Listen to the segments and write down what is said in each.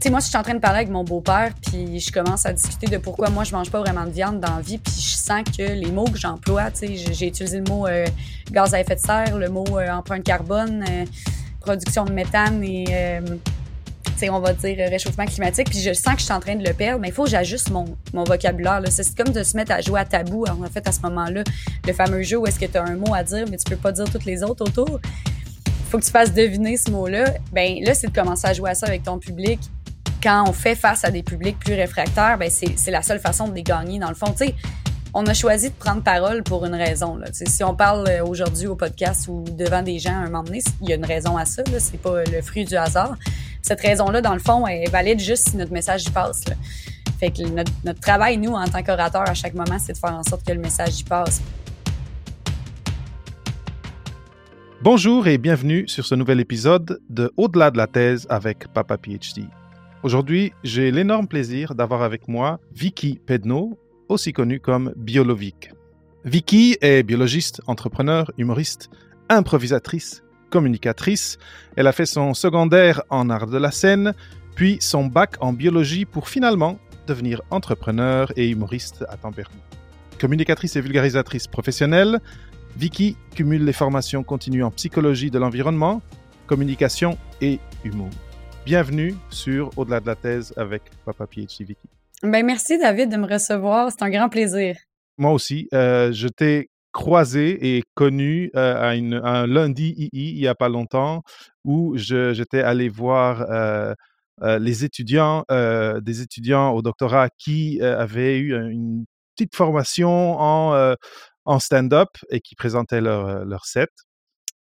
Tu sais, moi, je suis en train de parler avec mon beau-père, puis je commence à discuter de pourquoi moi, je mange pas vraiment de viande dans la vie, puis je sens que les mots que j'emploie, tu sais, j'ai utilisé le mot euh, gaz à effet de serre, le mot euh, empreinte carbone, euh, production de méthane et, tu sais, on va dire réchauffement climatique, puis je sens que je suis en train de le perdre, mais il faut que j'ajuste mon, mon vocabulaire. C'est comme de se mettre à jouer à tabou, en fait, à ce moment-là, le fameux jeu où est-ce que tu as un mot à dire, mais tu peux pas dire toutes les autres autour faut que tu fasses deviner ce mot-là, ben là, c'est de commencer à jouer à ça avec ton public. Quand on fait face à des publics plus réfractaires, ben c'est la seule façon de les gagner. Dans le fond, tu on a choisi de prendre parole pour une raison. Si on parle euh, aujourd'hui au podcast ou devant des gens à un moment donné, il y a une raison à ça. C'est pas le fruit du hasard. Cette raison-là, dans le fond, est valide juste si notre message y passe. Là. Notre, travail, nous, en tant qu'orateur, à chaque moment, c'est de faire en sorte que le message y passe. Bonjour et bienvenue sur ce nouvel épisode de Au-delà de la thèse avec Papa PhD. Aujourd'hui, j'ai l'énorme plaisir d'avoir avec moi Vicky Pedno, aussi connue comme Biolovic. Vicky est biologiste, entrepreneur, humoriste, improvisatrice, communicatrice. Elle a fait son secondaire en art de la scène, puis son bac en biologie pour finalement devenir entrepreneur et humoriste à temps perdu. Communicatrice et vulgarisatrice professionnelle, Vicky cumule les formations continues en psychologie de l'environnement, communication et humour. Bienvenue sur Au-delà de la thèse avec Papa PhD Vicky. Ben merci David de me recevoir, c'est un grand plaisir. Moi aussi, euh, je t'ai croisé et connu euh, à, un lundi II il y a pas longtemps où j'étais allé voir euh, les étudiants, des étudiants au doctorat qui avaient eu une petite formation en en stand-up et qui présentaient leur, leur set.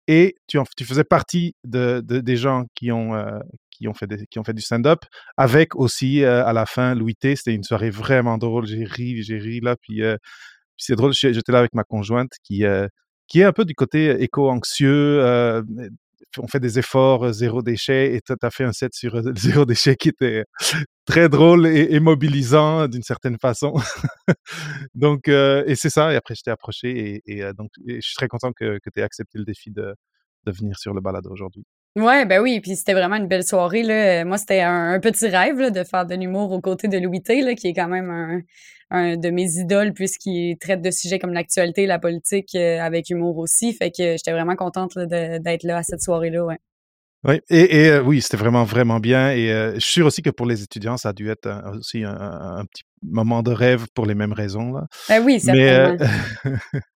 Et tu, tu faisais partie de, des gens qui ont, euh, qui ont, fait, qui ont fait du stand-up, avec aussi euh, à la fin Louis T. C'était une soirée vraiment drôle. J'ai ri, j'ai ri là. Puis, c'est drôle, j'étais là avec ma conjointe qui, qui est un peu du côté éco-anxieux, on fait des efforts zéro déchet et tu as fait un set sur zéro déchet qui était très drôle et, mobilisant d'une certaine façon. donc, et c'est ça. Et après, je t'ai approché et, donc, je suis très content que, que tu aies accepté le défi de, de venir sur le balado aujourd'hui. Ouais, ben oui, puis c'était vraiment une belle soirée. Là. Moi, c'était un, petit rêve de faire de l'humour aux côtés de Louis T, là, qui est quand même un, un de mes idoles puisqu'il traite de sujets comme l'actualité, la politique euh, avec humour aussi. Fait que j'étais vraiment contente d'être là à cette soirée-là. Ouais. Oui, et, euh, oui, c'était vraiment, vraiment bien. Et euh, je suis sûr aussi que pour les étudiants, ça a dû être aussi un, petit moment de rêve pour les mêmes raisons. Là. Ben oui, certainement. Mais,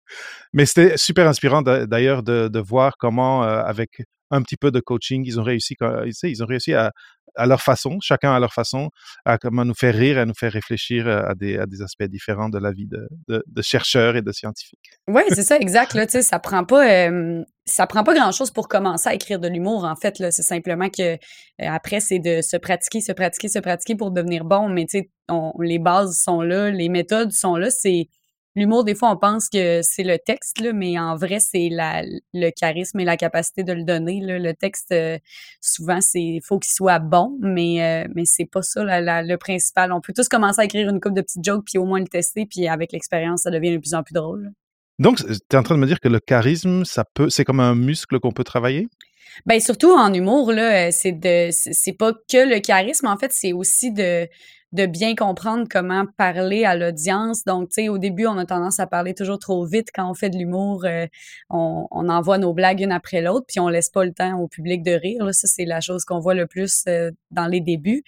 mais c'était super inspirant d'ailleurs de, voir comment, avec un petit peu de coaching, ils ont réussi, ils ont réussi à, à leur façon, chacun à leur façon, à comment nous faire rire, à nous faire réfléchir euh, à des, à des aspects différents de la vie de, de, chercheurs et de scientifiques. Oui, c'est ça, exact. Là, ça prend pas, ça prend pas grand-chose pour commencer à écrire de l'humour. En fait, c'est simplement que euh, après, c'est de se pratiquer, se pratiquer, se pratiquer pour devenir bon. Mais sais, les bases sont là, les méthodes sont là. C'est L'humour, des fois, on pense que c'est le texte, là, mais en vrai, c'est le charisme et la capacité de le donner. Là. Le texte, euh, souvent, c'est faut qu'il soit bon, mais, euh, mais c'est pas ça le principal. On peut tous commencer à écrire une coupe de petites jokes, puis au moins le tester, puis avec l'expérience, ça devient de plus en plus drôle. Donc, tu es en train de me dire que le charisme, ça peut, c'est comme un muscle qu'on peut travailler? Ben surtout en humour là, c'est de c'est pas que le charisme en fait, c'est aussi de de bien comprendre comment parler à l'audience. Donc, tu sais, au début, on a tendance à parler toujours trop vite quand on fait de l'humour. Euh, on, envoie nos blagues une après l'autre, puis on laisse pas le temps au public de rire. Ça, c'est la chose qu'on voit le plus euh, dans les débuts.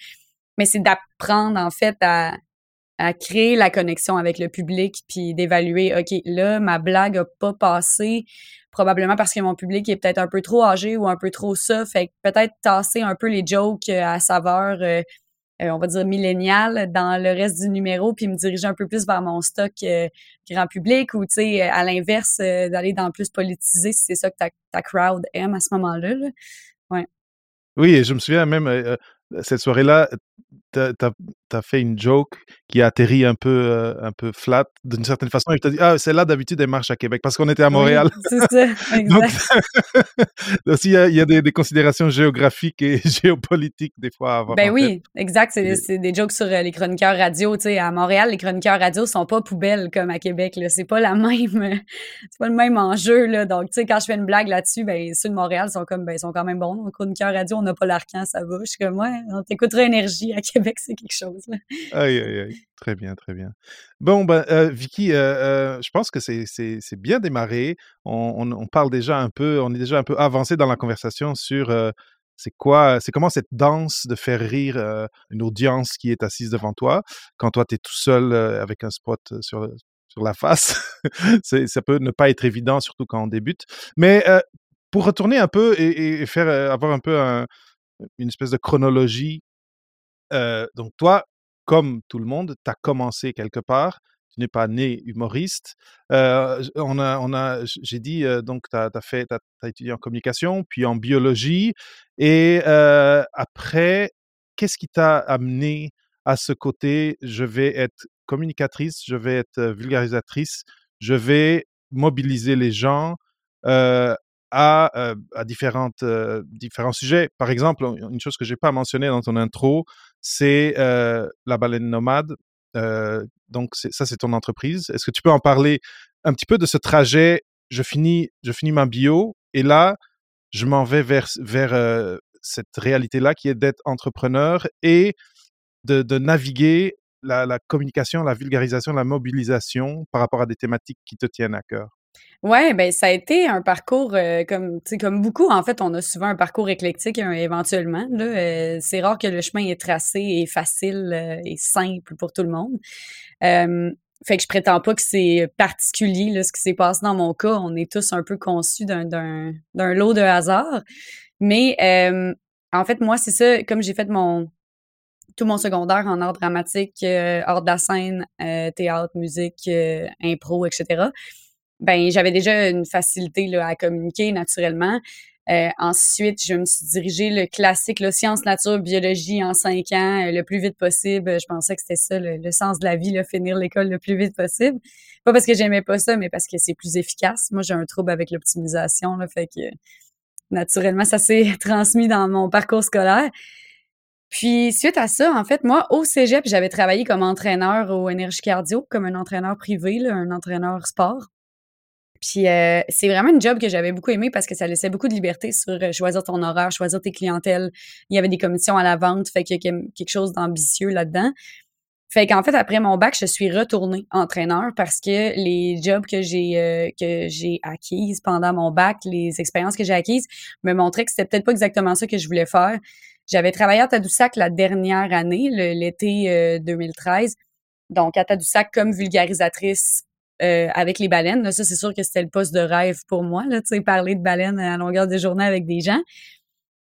Mais c'est d'apprendre, en fait, à, créer la connexion avec le public, puis d'évaluer, OK, là, ma blague a pas passé, probablement parce que mon public est peut-être un peu trop âgé ou un peu trop ça, fait peut-être tasser un peu les jokes euh, à saveur on va dire millénial dans le reste du numéro, puis me diriger un peu plus vers mon stock euh, grand public ou, tu sais, à l'inverse, euh, d'aller dans le plus politisé si c'est ça que ta, crowd aime à ce moment-là. Ouais. Oui, je me souviens même, cette soirée-là, t'as as, fait une joke qui a atterri un peu, euh, un peu flat d'une certaine façon et je te dis ah celle-là d'habitude elle marche à Québec parce qu'on était à Montréal. c'est ça, exact. Donc, il y a, des, des, considérations géographiques et géopolitiques des fois à avoir. Ben oui, exact. C'est des jokes sur euh, les chroniqueurs radio. Tu sais, à Montréal, les chroniqueurs radio sont pas poubelles comme à Québec. C'est pas la même, c'est pas le même enjeu là. Donc tu sais quand je fais une blague là-dessus, ben ceux de Montréal sont comme ben ils sont quand même bons. Les chroniqueurs radio, on n'a pas l'arcan, ça va. Je suis comme ouais, on t'écoutera énergie à Québec. C'est quelque chose. Aïe, aïe, aïe. Très bien, très bien. Bon, ben, euh, Vicky, euh, euh, je pense que c'est bien démarré. On, parle déjà un peu, on est déjà un peu avancé dans la conversation sur c'est quoi, c'est comment cette danse de faire rire une audience qui est assise devant toi quand toi, tu es tout seul avec un spot sur, sur la face. ça peut ne pas être évident, surtout quand on débute. Mais pour retourner un peu et faire avoir un peu une espèce de chronologie donc toi, comme tout le monde, tu as commencé quelque part. Tu n'es pas né humoriste. on a, on a, j'ai dit, donc tu fait, as, étudié en communication, puis en biologie. Et après, qu'est-ce qui t'a amené à ce côté, je vais être communicatrice, je vais être vulgarisatrice, je vais mobiliser les gens à, à différentes, différents sujets. Par exemple, une chose que je n'ai pas mentionnée dans ton intro, c'est la baleine nomade. donc, ça, c'est ton entreprise. Est-ce que tu peux en parler un petit peu de ce trajet? Je finis, je finis ma bio et là, je m'en vais vers, vers cette réalité-là qui est d'être entrepreneur et de, naviguer la, communication, la vulgarisation, la mobilisation par rapport à des thématiques qui te tiennent à cœur. Ouais, ben ça a été un parcours euh, comme comme beaucoup en fait, on a souvent un parcours éclectique hein, éventuellement euh, c'est rare que le chemin est tracé et facile euh, et simple pour tout le monde. fait que je prétends pas que c'est particulier là, ce qui s'est passé dans mon cas, on est tous un peu conçus d'un lot de hasard. Mais en fait moi c'est ça comme j'ai fait mon tout mon secondaire en art dramatique, art de la scène, théâtre, musique, impro, etc ben j'avais déjà une facilité là, à communiquer naturellement. Euh, ensuite, je me suis dirigée le classique, le sciences, nature, biologie en cinq ans, euh, le plus vite possible. Je pensais que c'était ça le, sens de la vie, finir l'école le plus vite possible. Pas parce que j'aimais pas ça, mais parce que c'est plus efficace. Moi, j'ai un trouble avec l'optimisation, là, fait que naturellement, ça s'est transmis dans mon parcours scolaire. Puis suite à ça, en fait, moi, au cégep, j'avais travaillé comme entraîneur au énergie cardio, comme un entraîneur privé, un entraîneur sport. Puis euh, c'est vraiment une job que j'avais beaucoup aimé parce que ça laissait beaucoup de liberté sur euh, choisir ton horaire, choisir tes clientèles. Il y avait des commissions à la vente, fait qu'il y a quelque chose d'ambitieux là-dedans. Fait qu'en fait, après mon bac, je suis retournée entraîneur parce que les jobs que j'ai euh, que j'ai acquises pendant mon bac, les expériences que j'ai acquises, me montraient que c'était peut-être pas exactement ça que je voulais faire. J'avais travaillé à Tadoussac la dernière année, l'été 2013. Donc à Tadoussac comme vulgarisatrice euh, avec les baleines. Ça, c'est sûr que c'était le poste de rêve pour moi, là, parler de baleines à longueur de journée avec des gens.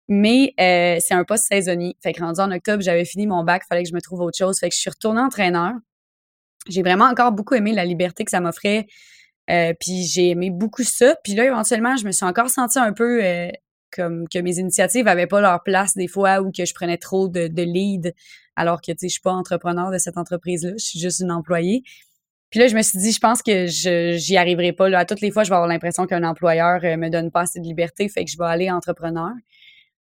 Mais euh, c'est un poste saisonnier. Fait que rendu en octobre, j'avais fini mon bac, fallait que je me trouve autre chose. Fait que je suis retournée entraîneur. J'ai vraiment encore beaucoup aimé la liberté que ça m'offrait. Euh, puis j'ai aimé beaucoup ça. Puis là, éventuellement, je me suis encore sentie un peu comme que mes initiatives avaient pas leur place des fois ou que je prenais trop de, de lead alors que tu sais je suis pas entrepreneur de cette entreprise là je suis juste une employée puis là, je me suis dit, je pense que je j'y arriverai pas. Là. À toutes les fois, je vais avoir l'impression qu'un employeur euh, me donne pas assez de liberté, fait que je vais aller entrepreneur.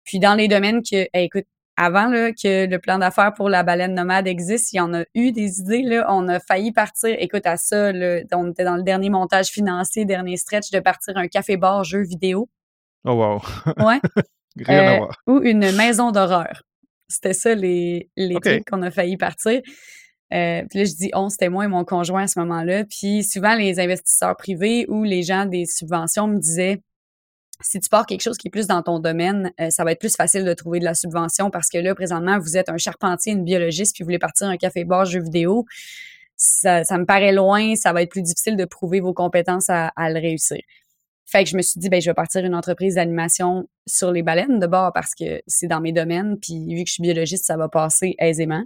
Puis dans les domaines que, écoute, avant là, que le plan d'affaires pour la baleine nomade existe, il y en a eu des idées. Là. On a failli partir, écoute, à ça, là, on était dans le dernier montage financier, dernier stretch, de partir un café-bar jeu vidéo. Oh wow! Ouais. Rien à euh, voir. Ou une maison d'horreur. C'était ça les, les trucs qu'on a failli partir. Euh, puis là, je dis on, c'était moi et mon conjoint à ce moment-là. Puis souvent, les investisseurs privés ou les gens des subventions me disaient si tu pars quelque chose qui est plus dans ton domaine, euh, ça va être plus facile de trouver de la subvention parce que là, présentement, vous êtes un charpentier, une biologiste, puis vous voulez partir un café-bar jeu vidéo. Ça, me paraît loin, ça va être plus difficile de prouver vos compétences à, à le réussir. Fait que je me suis dit, ben, je vais partir une entreprise d'animation sur les baleines de bord parce que c'est dans mes domaines. Puis vu que je suis biologiste, ça va passer aisément.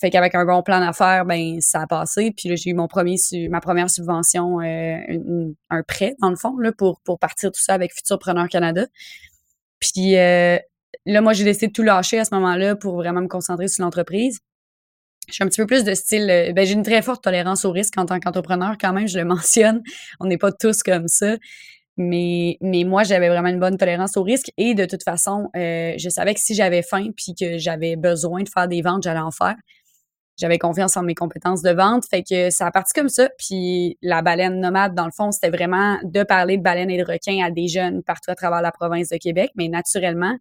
Fait qu'avec un bon plan d'affaires, ben ça a passé. Puis là, j'ai eu mon premier ma première subvention, euh, un prêt, dans le fond, là, pour, pour partir tout ça avec Futurpreneur Canada. Puis euh, là, moi, j'ai décidé de tout lâcher à ce moment-là pour vraiment me concentrer sur l'entreprise. Je suis un petit peu plus de style, euh, ben, j'ai une très forte tolérance au risque en tant qu'entrepreneur, quand même, je le mentionne. On n'est pas tous comme ça. Mais, mais moi, j'avais vraiment une bonne tolérance au risque et de toute façon, je savais que si j'avais faim puis que j'avais besoin de faire des ventes, j'allais en faire. J'avais confiance en mes compétences de vente. Fait que ça a parti comme ça. Puis la baleine nomade, dans le fond, c'était vraiment de parler de baleines et de requins à des jeunes partout à travers la province de Québec. Mais naturellement,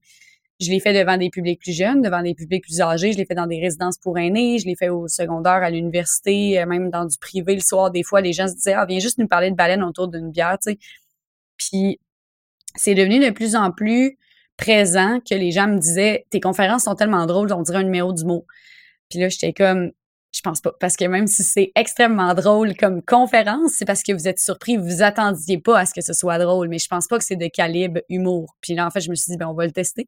je l'ai fait devant des publics plus jeunes, devant des publics plus âgés. Je l'ai fait dans des résidences pour aînés. Je l'ai fait au secondaire, à l'université, euh, même dans du privé le soir. Des fois, les gens se disaient, ah, viens juste nous parler de baleines autour d'une bière, tu sais. Puis c'est devenu de plus en plus présent que les gens me disaient, tes conférences sont tellement drôles, on dirait un numéro du mot. Puis là, j'étais comme, je pense pas. Parce que même si c'est extrêmement drôle comme conférence, c'est parce que vous êtes surpris, vous attendiez pas à ce que ce soit drôle. Mais je pense pas que c'est de calibre humour. Puis là, en fait, je me suis dit, ben, on va le tester.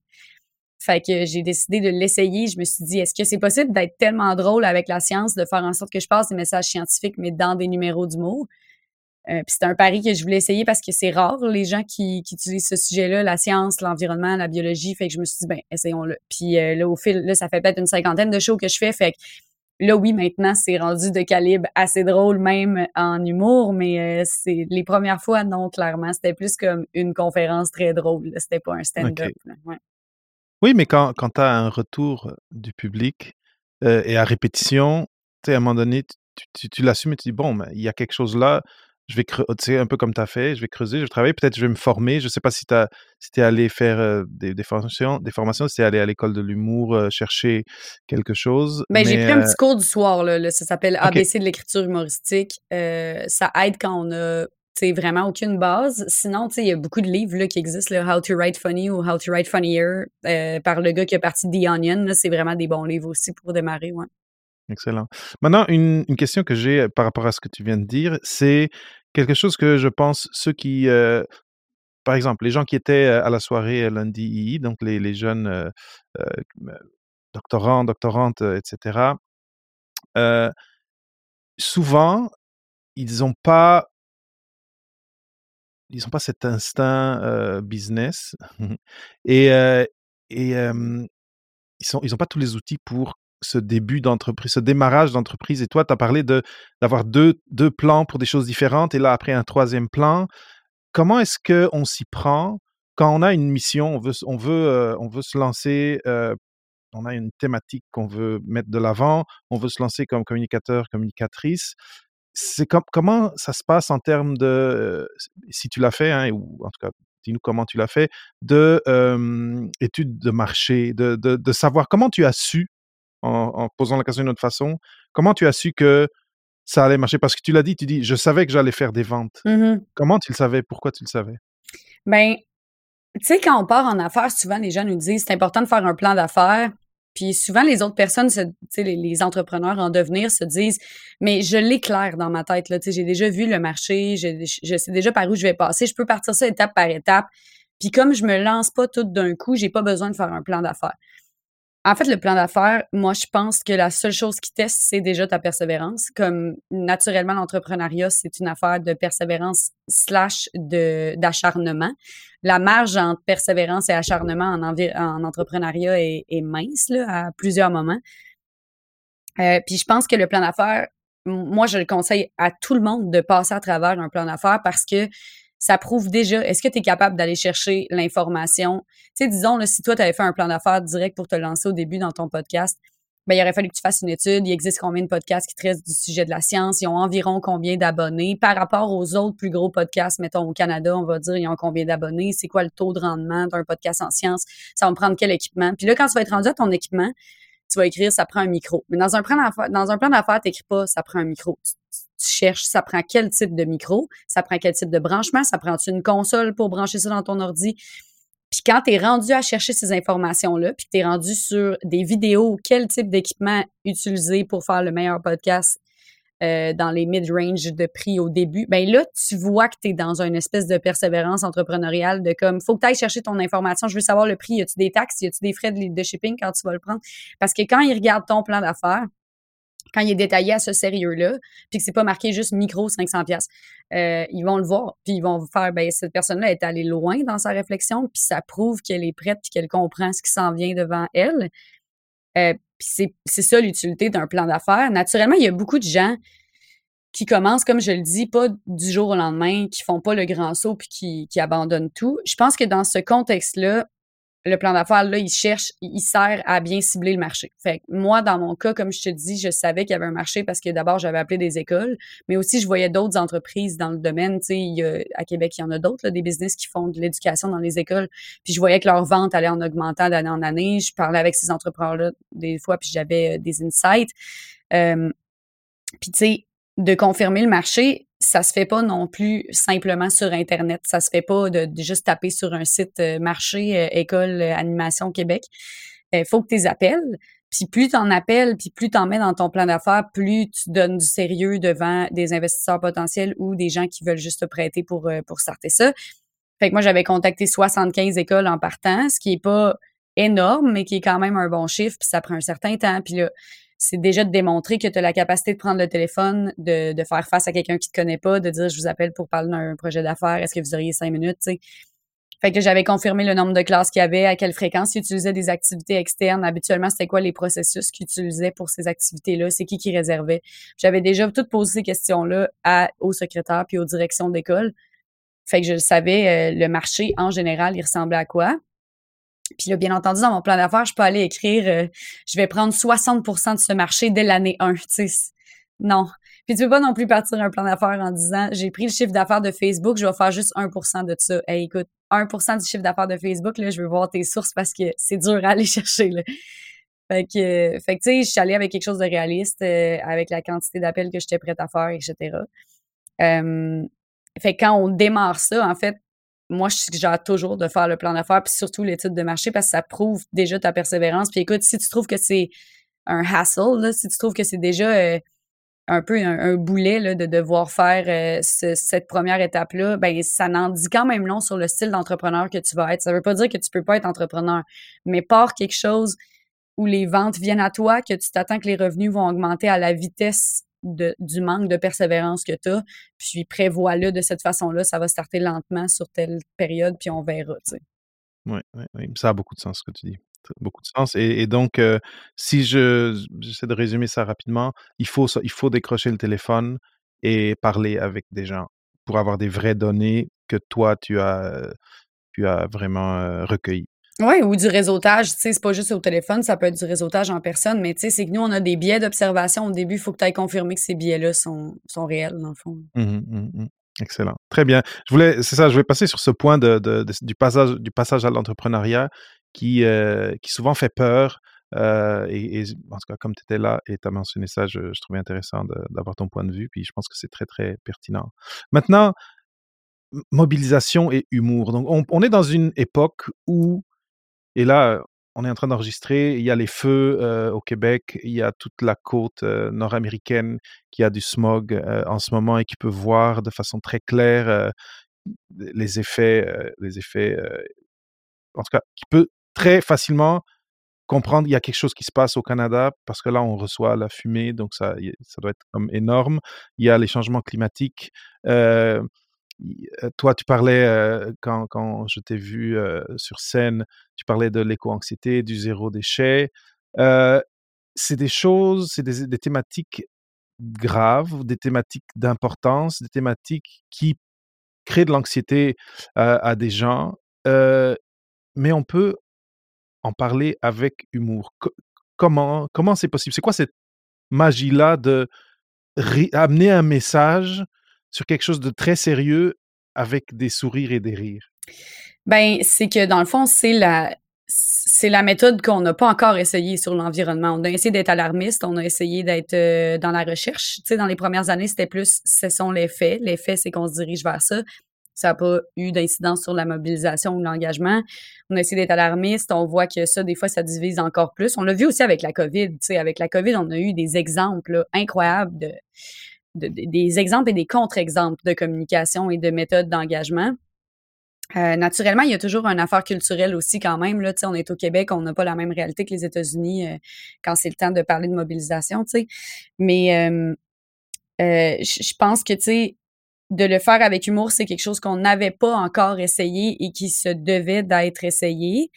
Fait que j'ai décidé de l'essayer. Je me suis dit, est-ce que c'est possible d'être tellement drôle avec la science, de faire en sorte que je passe des messages scientifiques, mais dans des numéros d'humour? Euh, puis c'était un pari que je voulais essayer parce que c'est rare les gens qui, qui utilisent ce sujet-là, la science, l'environnement, la biologie. Fait que je me suis dit ben essayons-le. Puis euh, là au fil, là ça fait peut-être une cinquantaine de shows que je fais. Fait que là oui maintenant c'est rendu de calibre assez drôle même en humour, mais euh, c'est les premières fois non clairement c'était plus comme une conférence très drôle. C'était pas un stand-up. Oui, mais quand quand tu as un retour du public et à répétition, tu sais à un moment donné tu, tu, tu l'assumes et tu dis bon, il y a quelque chose là je vais creuser, un peu comme tu as fait, je vais creuser, je vais travailler, peut-être je vais me former. Je ne sais pas si tu si es allé faire des, des, formations, des formations, si tu es allé à l'école de l'humour chercher quelque chose. Ben, j'ai pris un petit cours du soir, là, ça s'appelle ABC de l'écriture humoristique. ça aide quand on a vraiment aucune base. Sinon, il y a beaucoup de livres là, qui existent, là, How to Write Funny ou How to Write Funnier, par le gars qui est parti de The Onion. C'est vraiment des bons livres aussi pour démarrer. Ouais. Excellent. Maintenant, une, question que j'ai par rapport à ce que tu viens de dire, c'est quelque chose que je pense ceux qui, par exemple, les gens qui étaient à la soirée lundi donc les, les jeunes euh, doctorants, doctorantes, etc., souvent, ils n'ont pas ils n'ont pas cet instinct business et, ils n'ont pas tous les outils pour ce début d'entreprise, ce démarrage d'entreprise. Et toi, tu as parlé de, d'avoir deux, deux plans pour des choses différentes et là, après, un troisième plan. Comment est-ce qu'on s'y prend quand on a une mission, on veut, on veut, euh, on veut se lancer, euh, on a une thématique qu'on veut mettre de l'avant, on veut se lancer comme communicateur, communicatrice. C'est comment ça se passe en termes de, euh, si tu l'as fait, hein, ou en tout cas, dis-nous comment tu l'as fait, de études de marché, de, de, savoir comment tu as su en, posant la question d'une autre façon, comment tu as su que ça allait marcher? Parce que tu l'as dit, tu dis, je savais que j'allais faire des ventes. Mmh comment tu le savais? Pourquoi tu le savais? Ben, tu sais, quand on part en affaires, souvent les gens nous disent, c'est important de faire un plan d'affaires. Puis souvent, les autres personnes, les, les entrepreneurs en devenir se disent, mais je l'éclaire dans ma tête. J'ai déjà vu le marché, je, je, sais déjà par où je vais passer, je peux partir ça étape par étape. Puis comme je me lance pas tout d'un coup, j'ai pas besoin de faire un plan d'affaires. En fait, le plan d'affaires, moi, je pense que la seule chose qui teste, c'est déjà ta persévérance. Comme naturellement, l'entrepreneuriat, c'est une affaire de persévérance slash d'acharnement. La marge entre persévérance et acharnement en, en entrepreneuriat est, est, mince là, à plusieurs moments. Euh, puis je pense que le plan d'affaires, moi, je le conseille à tout le monde de passer à travers un plan d'affaires parce que ça prouve déjà, est-ce que tu es capable d'aller chercher l'information? Tu sais, disons, là, si toi, tu avais fait un plan d'affaires direct pour te lancer au début dans ton podcast, ben, il aurait fallu que tu fasses une étude. Il existe combien de podcasts qui traitent du sujet de la science? Ils ont environ combien d'abonnés? Par rapport aux autres plus gros podcasts, mettons au Canada, on va dire, ils ont combien d'abonnés? C'est quoi le taux de rendement d'un podcast en science? Ça va me prendre quel équipement? Puis là, quand tu vas être rendu à ton équipement, tu vas écrire ça prend un micro. Mais dans un plan d'affaires, dans un pas ça prend un micro cherches, ça prend quel type de micro, ça prend quel type de branchement, ça prend une console pour brancher ça dans ton ordi? Puis quand tu es rendu à chercher ces informations-là, puis tu es rendu sur des vidéos, quel type d'équipement utiliser pour faire le meilleur podcast euh, dans les mid-range de prix au début, ben là, tu vois que tu es dans une espèce de persévérance entrepreneuriale de comme, faut que tu ailles chercher ton information, je veux savoir le prix, y a-tu des taxes, y a-tu des frais de, de shipping quand tu vas le prendre? Parce que quand ils regardent ton plan d'affaires, quand il est détaillé à ce sérieux-là, puis que c'est pas marqué juste micro 500 pièces, ils vont le voir, puis ils vont faire ben cette personne-là est allée loin dans sa réflexion, puis ça prouve qu'elle est prête puis qu'elle comprend ce qui s'en vient devant elle. Euh, puis c'est ça l'utilité d'un plan d'affaires. Naturellement, il y a beaucoup de gens qui commencent, comme je le dis, pas du jour au lendemain, qui font pas le grand saut puis qui, qui abandonnent tout. Je pense que dans ce contexte-là, le plan d'affaires, là, il cherche, il sert à bien cibler le marché. Fait que moi, dans mon cas, comme je te dis, je savais qu'il y avait un marché parce que d'abord, j'avais appelé des écoles, mais aussi, je voyais d'autres entreprises dans le domaine. Tu sais, à Québec, il y en a d'autres, des business qui font de l'éducation dans les écoles. Puis je voyais que leur vente allait en augmentant d'année en année. Je parlais avec ces entrepreneurs-là des fois, puis j'avais euh, des insights. Euh, puis tu sais, de confirmer le marché, ça se fait pas non plus simplement sur Internet. Ça se fait pas de, juste taper sur un site euh, marché, euh, école, euh, animation Québec. Il faut que tu les appelles. Puis plus tu en appelles, puis plus tu en mets dans ton plan d'affaires, plus tu donnes du sérieux devant des investisseurs potentiels ou des gens qui veulent juste te prêter pour, pour starter ça. Fait que moi, j'avais contacté 75 écoles en partant, ce qui est pas énorme, mais qui est quand même un bon chiffre, puis ça prend un certain temps. Puis là, c'est déjà de démontrer que tu as la capacité de prendre le téléphone, de, faire face à quelqu'un qui te connaît pas, de dire je vous appelle pour parler d'un projet d'affaires, est-ce que vous auriez cinq minutes, tu. Fait que j'avais confirmé le nombre de classes qu'il y avait, à quelle fréquence ils utilisaient des activités externes. Habituellement, c'était quoi les processus qu'ils utilisaient pour ces activités-là? C'est qui qui réservait? J'avais déjà tout posé ces questions-là au secrétaire puis aux directions d'école. Fait que je savais, euh, le marché, en général, il ressemblait à quoi. Puis là, bien entendu, dans mon plan d'affaires, je peux aller écrire euh, je vais prendre 60% de ce marché dès l'année 1. Tu sais, non. Puis tu peux pas non plus partir un plan d'affaires en disant j'ai pris le chiffre d'affaires de Facebook, je vais faire juste 1% de ça. Hey, écoute, 1% du chiffre d'affaires de Facebook, là, je veux voir tes sources parce que c'est dur à aller chercher. Là. Fait que, fait que tu sais, je suis allée avec quelque chose de réaliste, euh, avec la quantité d'appels que j'étais prête à faire, etc. Euh, fait que quand on démarre ça, en fait, moi, je suggère toujours de faire le plan d'affaires, puis surtout l'étude de marché, parce que ça prouve déjà ta persévérance. Puis écoute, si tu trouves que c'est un hassle, si tu trouves que c'est déjà euh, un peu un, boulet de devoir faire euh, cette première étape-là, ben ça n'en dit quand même long sur le style d'entrepreneur que tu vas être. Ça ne veut pas dire que tu peux pas être entrepreneur, mais pars quelque chose où les ventes viennent à toi, que tu t'attends que les revenus vont augmenter à la vitesse du manque de persévérance que tu as, puis prévois-le de cette façon-là, ça va starter lentement sur telle période, puis on verra, tu sais. Oui, ça a beaucoup de sens ce que tu dis. Beaucoup de sens. Et, donc, euh, si je j'essaie de résumer ça rapidement, il faut, il faut décrocher le téléphone et parler avec des gens pour avoir des vraies données que toi, tu as, tu as vraiment euh, recueillies. Oui, ou du réseautage, tu sais, c'est pas juste au téléphone, ça peut être du réseautage en personne, mais tu sais, c'est que nous, on a des biais d'observation au début, il faut que tu ailles confirmer que ces biais-là sont, sont réels, dans le fond. Mmh mmh. Excellent. Très bien. Je voulais, c'est ça, je vais passer sur ce point de, du, passage, du passage à l'entrepreneuriat qui, euh, qui souvent fait peur. Euh, et, en tout cas, comme tu étais là et tu as mentionné ça, je, trouvais intéressant d'avoir ton point de vue, puis je pense que c'est très, très pertinent. Maintenant, mobilisation et humour. Donc, on, on est dans une époque où et là, on est en train d'enregistrer, il y a les feux au Québec, il y a toute la côte nord-américaine qui a du smog en ce moment et qui peut voir de façon très claire les effets, les effets, en tout cas, qui peut très facilement comprendre il y a quelque chose qui se passe au Canada parce que là on reçoit la fumée donc ça ça doit être comme énorme. Il y a les changements climatiques toi, tu parlais, quand, quand je t'ai vu sur scène, tu parlais de l'éco-anxiété, du zéro déchet. c'est des choses, c'est des, thématiques graves, des thématiques d'importance, des thématiques qui créent de l'anxiété à des gens. mais on peut en parler avec humour. comment comment c'est possible? C'est quoi cette magie-là de amener un message sur quelque chose de très sérieux avec des sourires et des rires? Ben, c'est que dans le fond, c'est la c'est la méthode qu'on n'a pas encore essayé sur l'environnement. On a essayé d'être alarmiste, on a essayé d'être dans la recherche. Tu sais, dans les premières années, c'était plus ce sont les faits. Les faits, c'est qu'on se dirige vers ça. Ça n'a pas eu d'incidence sur la mobilisation ou l'engagement. On a essayé d'être alarmiste. On voit que ça, des fois, ça divise encore plus. On l'a vu aussi avec la COVID. Avec la COVID, on a eu des exemples incroyables de des exemples et des contre-exemples de communication et de méthodes d'engagement. Euh, naturellement, il y a toujours une affaire culturelle aussi quand même. Là, on est au Québec, on n'a pas la même réalité que les États-Unis euh, quand c'est le temps de parler de mobilisation. sais. Mais euh, je pense que de le faire avec humour, c'est quelque chose qu'on n'avait pas encore essayé et qui se devait d'être essayé.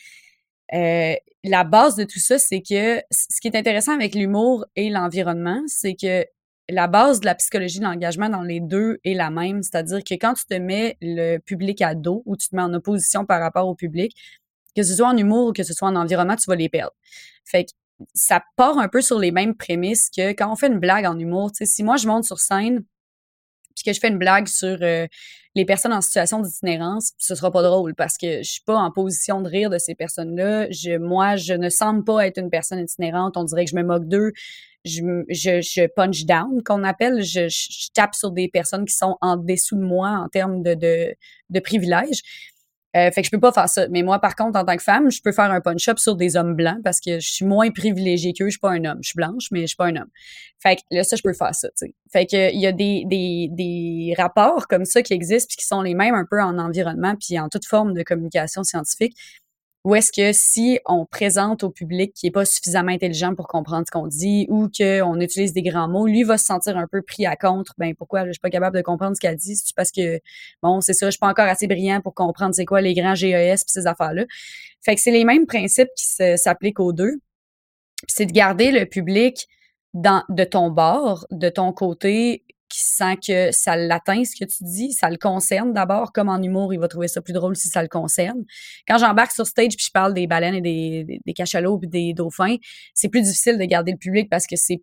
la base de tout ça, c'est que ce qui est intéressant avec l'humour et l'environnement, c'est que la base de la psychologie de l'engagement dans les deux est la même, c'est-à-dire que quand tu te mets le public à dos ou tu te mets en opposition par rapport au public, que ce soit en humour ou que ce soit en environnement, tu vas les perdre. Fait que ça part un peu sur les mêmes prémices que quand on fait une blague en humour. Tu si moi je monte sur scène que je fais une blague sur euh, les personnes en situation d'itinérance, ce sera pas drôle parce que je suis pas en position de rire de ces personnes-là. Je, moi, je ne semble pas être une personne itinérante. On dirait que je me moque d'eux je, je, punch down, qu'on appelle. Je, je, tape sur des personnes qui sont en dessous de moi en termes de, de, de privilèges. Euh, fait que je peux pas faire ça. Mais moi, par contre, en tant que femme, je peux faire un punch-up sur des hommes blancs parce que je suis moins privilégiée qu'eux. Je suis pas un homme. Je suis blanche, mais je suis pas un homme. Fait que là, ça, je peux faire ça. Fait que il y a des, des, des rapports comme ça qui existent puis qui sont les mêmes un peu en environnement puis en toute forme de communication scientifique ou est-ce que si on présente au public qui est pas suffisamment intelligent pour comprendre ce qu'on dit ou qu'on utilise des grands mots, lui va se sentir un peu pris à contre. Ben pourquoi? Je suis pas capable de comprendre ce qu'elle dit C'est parce que bon, c'est ça, je suis pas encore assez brillant pour comprendre c'est quoi les grands GES puis ces affaires-là. Fait que c'est les mêmes principes qui s'appliquent aux deux. C'est de garder le public dans, de ton bord, de ton côté, qui sent que ça l'atteint ce que tu dis, ça le concerne d'abord, comme en humour, il va trouver ça plus drôle si ça le concerne. Quand j'embarque sur stage puis je parle des baleines et des, des, cachalots puis des dauphins, c'est plus difficile de garder le public parce que c'est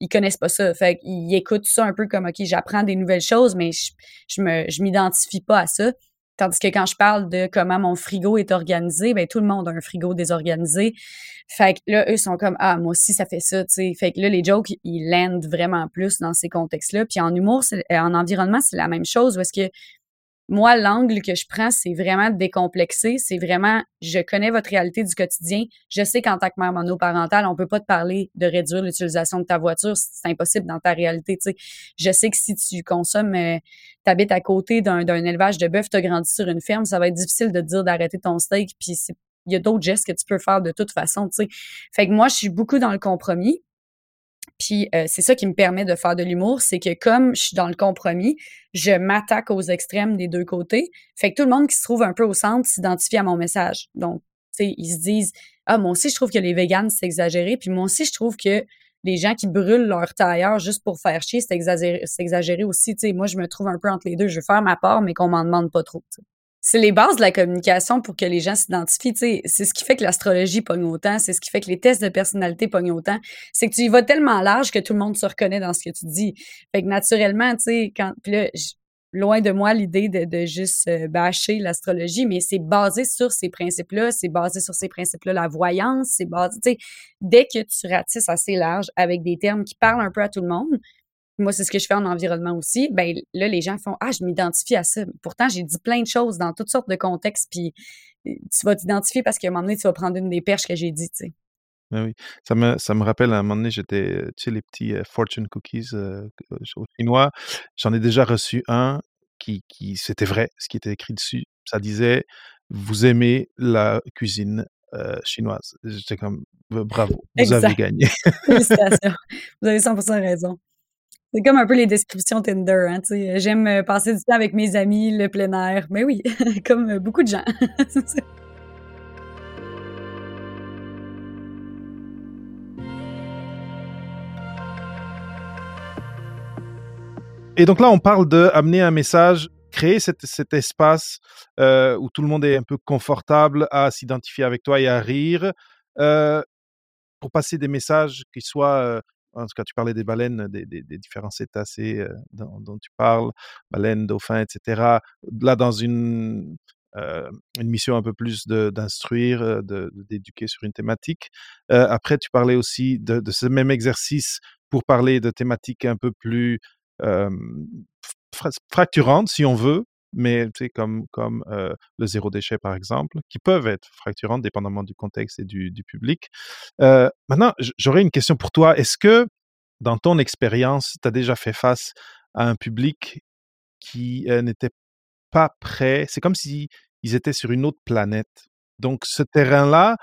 ils connaissent pas ça. Fait qu'ils écoutent ça un peu comme OK, j'apprends des nouvelles choses, mais je, je me je m'identifie pas à ça. Tandis que quand je parle de comment mon frigo est organisé, ben tout le monde a un frigo désorganisé. Fait que là, eux sont comme Ah, moi aussi, ça fait ça, tu sais. Fait que là, les jokes, ils landent vraiment plus dans ces contextes-là. Puis en humour, en environnement, c'est la même chose. Est-ce que moi, l'angle que je prends, c'est vraiment décomplexer. C'est vraiment, je connais votre réalité du quotidien. Je sais qu'en tant que mère monoparentale, on peut pas te parler de réduire l'utilisation de ta voiture. C'est impossible dans ta réalité. Je sais que si tu consommes, euh, tu habites à côté d'un élevage de bœuf, tu as grandi sur une ferme, ça va être difficile de te dire d'arrêter ton steak. Puis il y a d'autres gestes que tu peux faire de toute façon. Tu sais. Fait que moi, je suis beaucoup dans le compromis. Puis euh, c'est ça qui me permet de faire de l'humour, c'est que comme je suis dans le compromis, je m'attaque aux extrêmes des deux côtés. Fait que tout le monde qui se trouve un peu au centre s'identifie à mon message. Donc, tu sais, ils se disent ah moi aussi je trouve que les véganes c'est exagéré, puis moi aussi je trouve que les gens qui brûlent leur tailleur juste pour faire chier, c'est exagéré, exagéré aussi. Moi je me trouve un peu entre les deux. Je veux faire ma part, mais qu'on m'en demande pas trop c'est les bases de la communication pour que les gens s'identifient. C'est ce qui fait que l'astrologie pogne autant, c'est ce qui fait que les tests de personnalité pognent autant. C'est que tu y vas tellement large que tout le monde se reconnaît dans ce que tu dis. Fait que naturellement, tu sais, quand. Puis là, loin de moi l'idée de, juste euh, bâcher l'astrologie, mais c'est basé sur ces principes-là, c'est basé sur ces principes-là, la voyance, c'est basé, tu sais, dès que tu ratisses assez large avec des termes qui parlent un peu à tout le monde, moi, c'est ce que je fais en environnement aussi. Ben là, les gens font Ah, je m'identifie à ça. Pourtant, j'ai dit plein de choses dans toutes sortes de contextes, puis euh, tu vas t'identifier parce qu'à un moment donné, tu vas prendre une des perches que j'ai dit, tu sais. Ben oui, ça me, ça me rappelle à un moment donné, j'étais, tu sais, les petits euh, fortune cookies euh, chinois. J'en ai déjà reçu un qui, qui c'était vrai, ce qui était écrit dessus. Ça disait Vous aimez la cuisine chinoise. J'étais comme Bravo, vous avez gagné. Félicitations. Vous avez 100% raison. C'est comme un peu les descriptions Tinder, hein, J'aime euh, passer du temps avec mes amis, le plein air. Mais oui, comme euh, beaucoup de gens. Et donc là, on parle de amener un message, créer cet, espace euh, où tout le monde est un peu confortable à s'identifier avec toi et à rire, pour passer des messages qui soient en tout cas, tu parlais des baleines, des, différents cétacés euh, dont, tu parles, baleines, dauphins, etc. Là, dans une, euh, une mission un peu plus d'instruire, euh, d'éduquer sur une thématique. après, tu parlais aussi de, ce même exercice pour parler de thématiques un peu plus fracturantes, si on veut, mais comme, comme le zéro déchet par exemple, qui peuvent être fracturantes dépendamment du contexte et du, public. maintenant, j'aurais une question pour toi. Est-ce que dans ton expérience, tu as déjà fait face à un public qui n'était pas prêt? C'est comme si ils étaient sur une autre planète. Donc, ce terrain-là,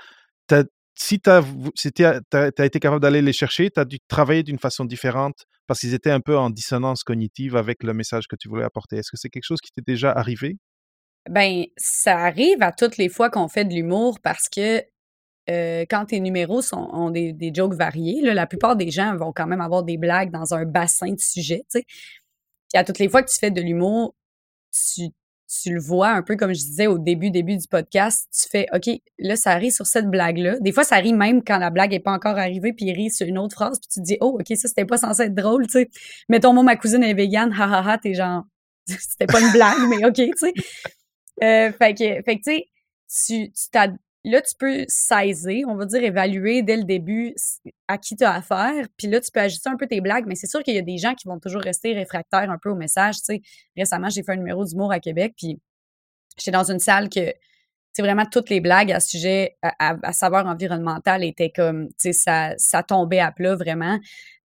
si tu as, été capable d'aller les chercher, tu as dû travailler d'une façon différente parce qu'ils étaient un peu en dissonance cognitive avec le message que tu voulais apporter. Est-ce que c'est quelque chose qui t'est déjà arrivé? Ben, ça arrive à toutes les fois qu'on fait de l'humour parce que euh, quand tes numéros sont, ont des, jokes variés, la plupart des gens vont quand même avoir des blagues dans un bassin de sujets. À toutes les fois que tu fais de l'humour, tu, tu, le vois un peu comme je disais au début, début du podcast, tu fais OK, là, ça rit sur cette blague-là. Des fois, ça rit même quand la blague n'est pas encore arrivée, puis il rit sur une autre phrase, puis tu te dis Oh, OK, ça, c'était pas censé être drôle, tu sais. Mettons, moi, ma cousine est végane, ha ha ha, t'es genre, c'était pas une blague, mais OK, tu sais. Euh, fait que, fait que tu sais, tu, tu là, tu peux saisir, on va dire évaluer dès le début à qui tu as affaire. Puis là, tu peux ajuster un peu tes blagues, mais c'est sûr qu'il y a des gens qui vont toujours rester réfractaires un peu au message. Tu sais, récemment, j'ai fait un numéro d'humour à Québec, puis j'étais dans une salle que, c'est vraiment toutes les blagues à sujet, à, à, savoir environnemental étaient comme, tu sais, ça, ça tombait à plat vraiment.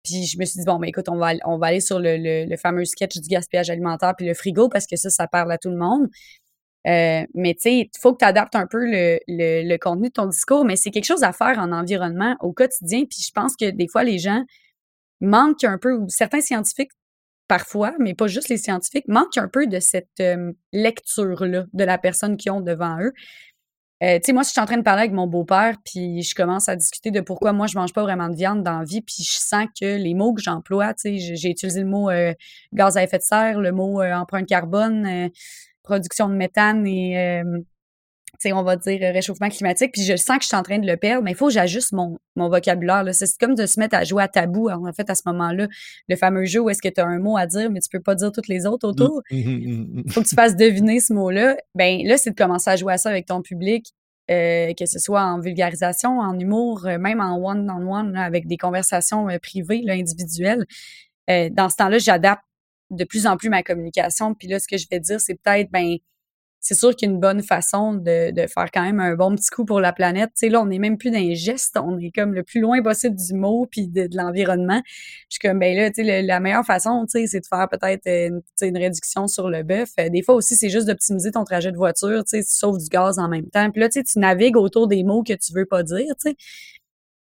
Puis je me suis dit, bon, ben écoute, on va, on va aller sur le, le, le fameux sketch du gaspillage alimentaire puis le frigo parce que ça, ça parle à tout le monde. Euh, mais tu sais, il faut que tu adaptes un peu le, le, contenu de ton discours, mais c'est quelque chose à faire en environnement au quotidien. Puis je pense que des fois, les gens manquent un peu, ou certains scientifiques parfois, mais pas juste les scientifiques, manquent un peu de cette euh, lecture-là de la personne qu'ils ont devant eux. Euh, tu sais, moi, si je suis en train de parler avec mon beau-père, puis je commence à discuter de pourquoi moi, je mange pas vraiment de viande dans la vie, puis je sens que les mots que j'emploie, tu sais, j'ai utilisé le mot gaz à effet de serre, le mot empreinte carbone, production de méthane et euh, on va dire réchauffement climatique, puis je sens que je suis en train de le perdre, mais il faut que j'ajuste mon, mon vocabulaire. C'est comme de se mettre à jouer à tabou, en fait, à ce moment-là. Le fameux jeu où est-ce que tu as un mot à dire, mais tu peux pas dire tous les autres autour. Il mmh, mmh, mmh, faut que tu fasses deviner ce mot-là. Ben là, c'est de commencer à jouer à ça avec ton public, euh, que ce soit en vulgarisation, en humour, euh, même en one-on-one, avec des conversations privées, là, individuelles. dans ce temps-là, j'adapte de plus en plus ma communication. Puis là, ce que je vais dire, c'est peut-être, ben, c'est sûr qu'une bonne façon de, de, faire quand même un bon petit coup pour la planète. Tu sais, là, on n'est même plus dans les gestes, on est comme le plus loin possible du mot puis de, l'environnement. Je suis comme, ben là, tu sais, la meilleure façon, tu sais, c'est de faire peut-être une, une réduction sur le bœuf. Euh, des fois aussi, c'est juste d'optimiser ton trajet de voiture, tu sais, tu sauves du gaz en même temps. Puis là, tu sais, navigues autour des mots que tu veux pas dire, tu.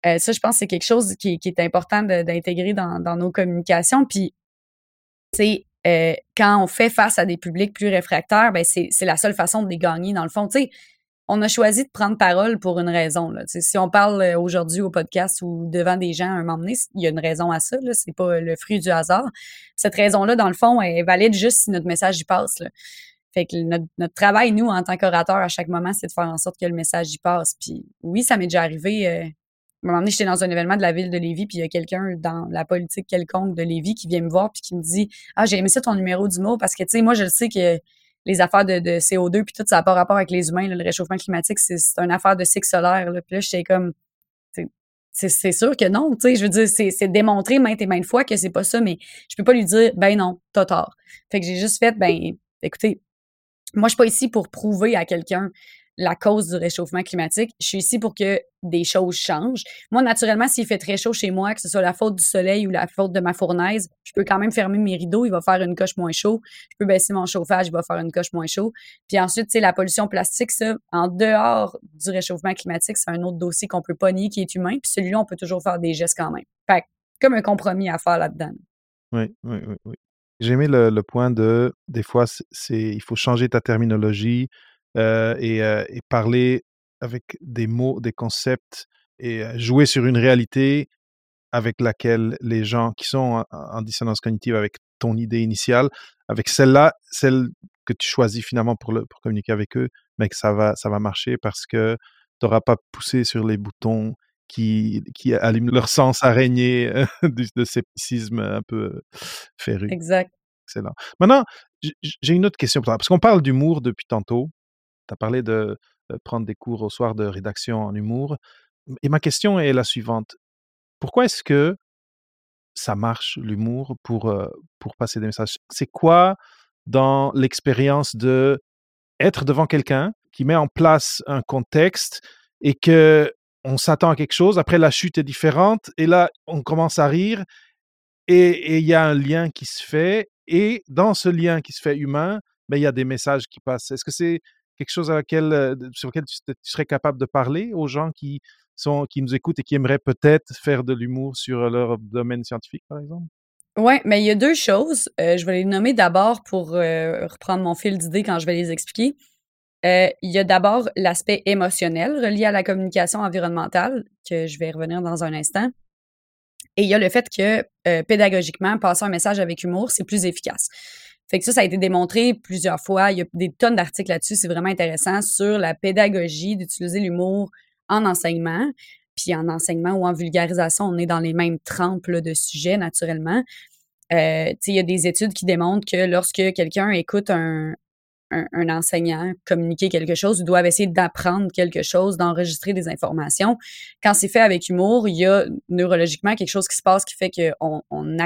Euh, ça, je pense c'est quelque chose qui, qui est important d'intégrer dans, dans nos communications. Puis sais, euh, quand on fait face à des publics plus réfractaires, ben c'est la seule façon de les gagner, dans le fond. Tu sais, on a choisi de prendre parole pour une raison. Là. si on parle euh, aujourd'hui au podcast ou devant des gens à un moment donné, il y a une raison à ça. C'est pas le fruit du hasard. Cette raison-là, dans le fond, est valide juste si notre message y passe. Fait que notre, travail, nous, en tant qu'orateur, à chaque moment, c'est de faire en sorte que le message y passe. Puis oui, ça m'est déjà arrivé. Euh, un moment donné, j'étais dans un événement de la ville de Lévis, puis il y a quelqu'un dans la politique quelconque de Lévis qui vient me voir puis qui me dit Ah, j'ai aimé ça ton numéro d'humour parce que tu sais, moi je le sais que les affaires de, CO2 puis tout, ça n'a pas rapport avec les humains. le réchauffement climatique, c'est une affaire de cycle solaire. Là. Puis là, j'étais comme c'est sûr que non, tu sais, je veux dire, c'est démontré maintes et maintes fois que c'est pas ça, mais je peux pas lui dire, ben non, t'as tort. Fait que j'ai juste fait, ben, écoutez, moi, je suis pas ici pour prouver à quelqu'un la cause du réchauffement climatique. Je suis ici pour que des choses changent. Moi, naturellement, s'il fait très chaud chez moi, que ce soit la faute du soleil ou la faute de ma fournaise, je peux quand même fermer mes rideaux, il va faire une coche moins chaud. Je peux baisser mon chauffage, il va faire une coche moins chaud. Puis ensuite, tu la pollution plastique, ça, en dehors du réchauffement climatique, c'est un autre dossier qu'on peut pas nier qui est humain. Puis celui-là, on peut toujours faire des gestes quand même. Fait comme un compromis à faire là-dedans. Oui, oui, oui, oui. J'ai aimé le, le, point de, des fois, c'est, il faut changer ta terminologie, euh, euh, et, parler avec des mots, des concepts et euh, jouer sur une réalité avec laquelle les gens qui sont en, dissonance cognitive avec ton idée initiale, avec celle-là, celle que tu choisis finalement pour, le, pour communiquer avec eux, mais que ça va, ça va marcher parce que tu n'auras pas poussé sur les boutons qui, qui allument leur sens araignée de, de scepticisme un peu féru. Exact. Excellent. Maintenant, j'ai une autre question pour toi, parce qu'on parle d'humour depuis tantôt, as parlé de prendre des cours au soir de rédaction en humour. Et ma question est la suivante. Pourquoi est-ce que ça marche, l'humour, pour, pour passer des messages? C'est quoi dans l'expérience de être devant quelqu'un qui met en place un contexte et que on s'attend à quelque chose, après la chute est différente, et là, on commence à rire, et il y a un lien qui se fait, et dans ce lien qui se fait humain, ben, il y a des messages qui passent. Est-ce que c'est quelque chose sur lequel tu, serais capable de parler aux gens qui, sont, qui nous écoutent et qui aimeraient peut-être faire de l'humour sur leur domaine scientifique, par exemple? Oui, mais il y a deux choses. je vais les nommer d'abord pour reprendre mon fil d'idée quand je vais les expliquer. il y a d'abord l'aspect émotionnel relié à la communication environnementale, que je vais revenir dans un instant. Et il y a le fait que pédagogiquement, passer un message avec humour, c'est plus efficace. Fait que ça, ça a été démontré plusieurs fois. Il y a des tonnes d'articles là-dessus. C'est vraiment intéressant sur la pédagogie d'utiliser l'humour en enseignement. Puis en enseignement ou en vulgarisation, on est dans les mêmes trempes de sujets, naturellement. Euh, il y a des études qui démontrent que lorsque quelqu'un écoute un, enseignant communiquer quelque chose, ils doivent essayer d'apprendre quelque chose, d'enregistrer des informations. Quand c'est fait avec humour, il y a neurologiquement quelque chose qui se passe qui fait qu'on on,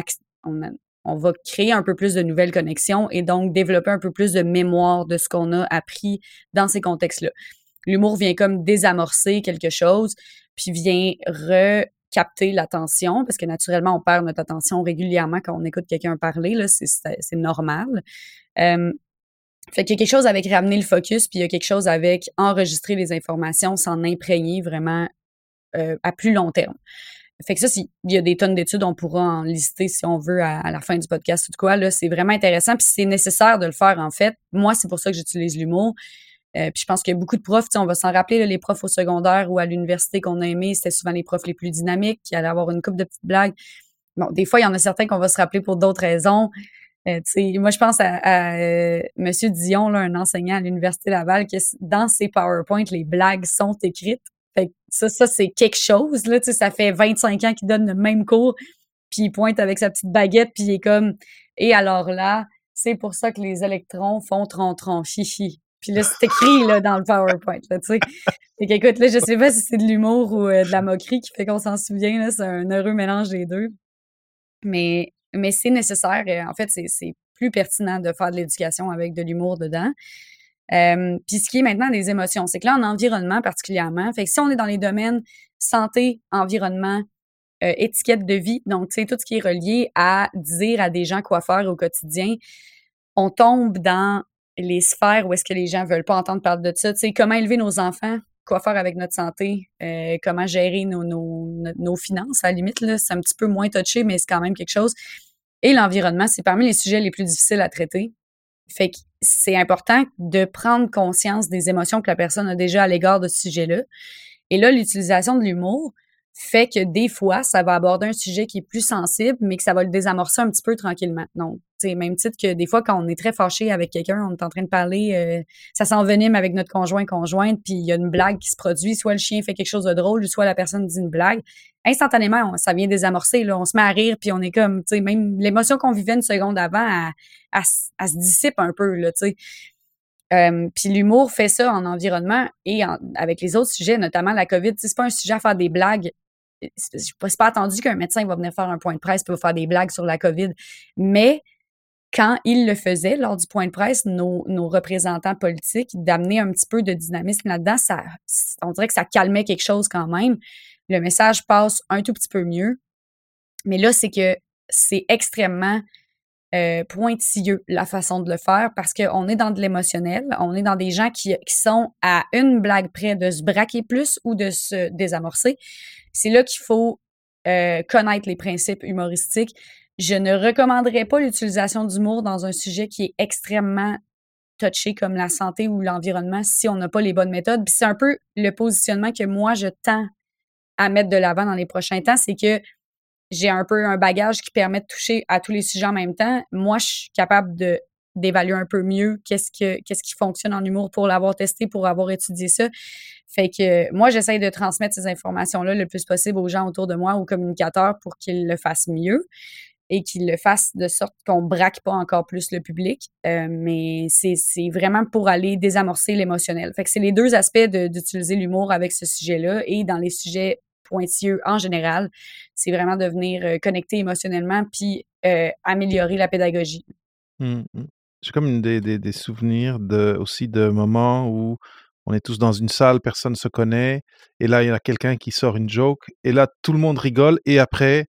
on, on va créer un peu plus de nouvelles connexions et donc développer un peu plus de mémoire de ce qu'on a appris dans ces contextes-là. L'humour vient comme désamorcer quelque chose, puis vient recapter l'attention, parce que naturellement, on perd notre attention régulièrement quand on écoute quelqu'un parler, c'est, normal. Euh, fait y a quelque chose avec ramener le focus, puis il y a quelque chose avec enregistrer les informations, s'en imprégner vraiment euh, à plus long terme. Fait que ça, il y a des tonnes d'études, on pourra en lister si on veut à, la fin du podcast ou de quoi. Là, c'est vraiment intéressant, puis c'est nécessaire de le faire en fait. Moi, c'est pour ça que j'utilise l'humour. Euh, puis je pense qu'il y a beaucoup de profs, on va s'en rappeler, les profs au secondaire ou à l'université qu'on a aimé, c'était souvent les profs les plus dynamiques, qui allaient avoir une coupe de petites blagues. Bon, des fois, il y en a certains qu'on va se rappeler pour d'autres raisons. Euh, moi, je pense à, euh, Monsieur Dion, là, un enseignant à l'Université Laval, que dans ses PowerPoint, les blagues sont écrites ça, ça c'est quelque chose. Là, ça fait 25 ans qu'il donne le même cours, puis il pointe avec sa petite baguette, puis il est comme Et alors là, c'est pour ça que les électrons font tron-tron, chichi. Puis là, c'est écrit là, dans le PowerPoint. Là, tu sais. écoute, là, je sais pas si c'est de l'humour ou euh, de la moquerie qui fait qu'on s'en souvient. C'est un heureux mélange des deux. Mais, mais c'est nécessaire. En fait, c'est plus pertinent de faire de l'éducation avec de l'humour dedans. Euh, puis ce qui est maintenant des émotions, c'est que là, en environnement particulièrement, fait que si on est dans les domaines santé, environnement, euh, étiquette de vie, donc tu sais, tout ce qui est relié à dire à des gens quoi faire au quotidien, on tombe dans les sphères où est-ce que les gens veulent pas entendre parler de ça. Tu sais, comment élever nos enfants, quoi faire avec notre santé, euh, comment gérer nos, nos, finances, à la limite, là, c'est un petit peu moins touché, mais c'est quand même quelque chose. Et l'environnement, c'est parmi les sujets les plus difficiles à traiter. Fait que c'est important de prendre conscience des émotions que la personne a déjà à l'égard de ce sujet-là. Et là, l'utilisation de l'humour fait que des fois, ça va aborder un sujet qui est plus sensible, mais que ça va le désamorcer un petit peu tranquillement. Donc, c'est même titre que des fois, quand on est très fâché avec quelqu'un, on est en train de parler, euh, ça s'envenime avec notre conjoint conjointe, puis il y a une blague qui se produit, soit le chien fait quelque chose de drôle, soit la personne dit une blague. Instantanément, ça vient désamorcer, là, on se met à rire, puis on est comme, tu sais, même l'émotion qu'on vivait une seconde avant, elle, se dissipe un peu, là, tu sais. Puis l'humour fait ça en environnement et avec les autres sujets, notamment la COVID. C'est pas un sujet à faire des blagues c'est pas, attendu qu'un médecin va venir faire un point de presse pour faire des blagues sur la COVID. Mais quand il le faisait lors du point de presse, nos, représentants politiques, d'amener un petit peu de dynamisme là-dedans, on dirait que ça calmait quelque chose quand même. Le message passe un tout petit peu mieux. Mais là, c'est que c'est extrêmement euh, pointilleux la façon de le faire parce qu'on est dans de l'émotionnel, on est dans des gens qui, sont à une blague près de se braquer plus ou de se désamorcer. C'est là qu'il faut euh, connaître les principes humoristiques. Je ne recommanderais pas l'utilisation d'humour dans un sujet qui est extrêmement touché comme la santé ou l'environnement si on n'a pas les bonnes méthodes. c'est un peu le positionnement que moi je tends à mettre de l'avant dans les prochains temps, c'est que j'ai un peu un bagage qui permet de toucher à tous les sujets en même temps. Moi, je suis capable de d'évaluer un peu mieux qu'est-ce que qui fonctionne en humour pour l'avoir testé, pour avoir étudié ça. Fait que moi, j'essaye de transmettre ces informations-là le plus possible aux gens autour de moi, aux communicateurs, pour qu'ils le fassent mieux et qu'ils le fassent de sorte qu'on braque pas encore plus le public. Euh, mais c'est vraiment pour aller désamorcer l'émotionnel. Fait que c'est les deux aspects d'utiliser l'humour avec ce sujet-là et dans les sujets pointilleux en général, c'est vraiment de venir euh, connecter émotionnellement puis euh, améliorer la pédagogie. Mmh, mmh. J'ai comme des, des, souvenirs de, aussi de moments où on est tous dans une salle, personne ne se connaît, et là, il y a quelqu'un qui sort une joke, et là, tout le monde rigole, et après,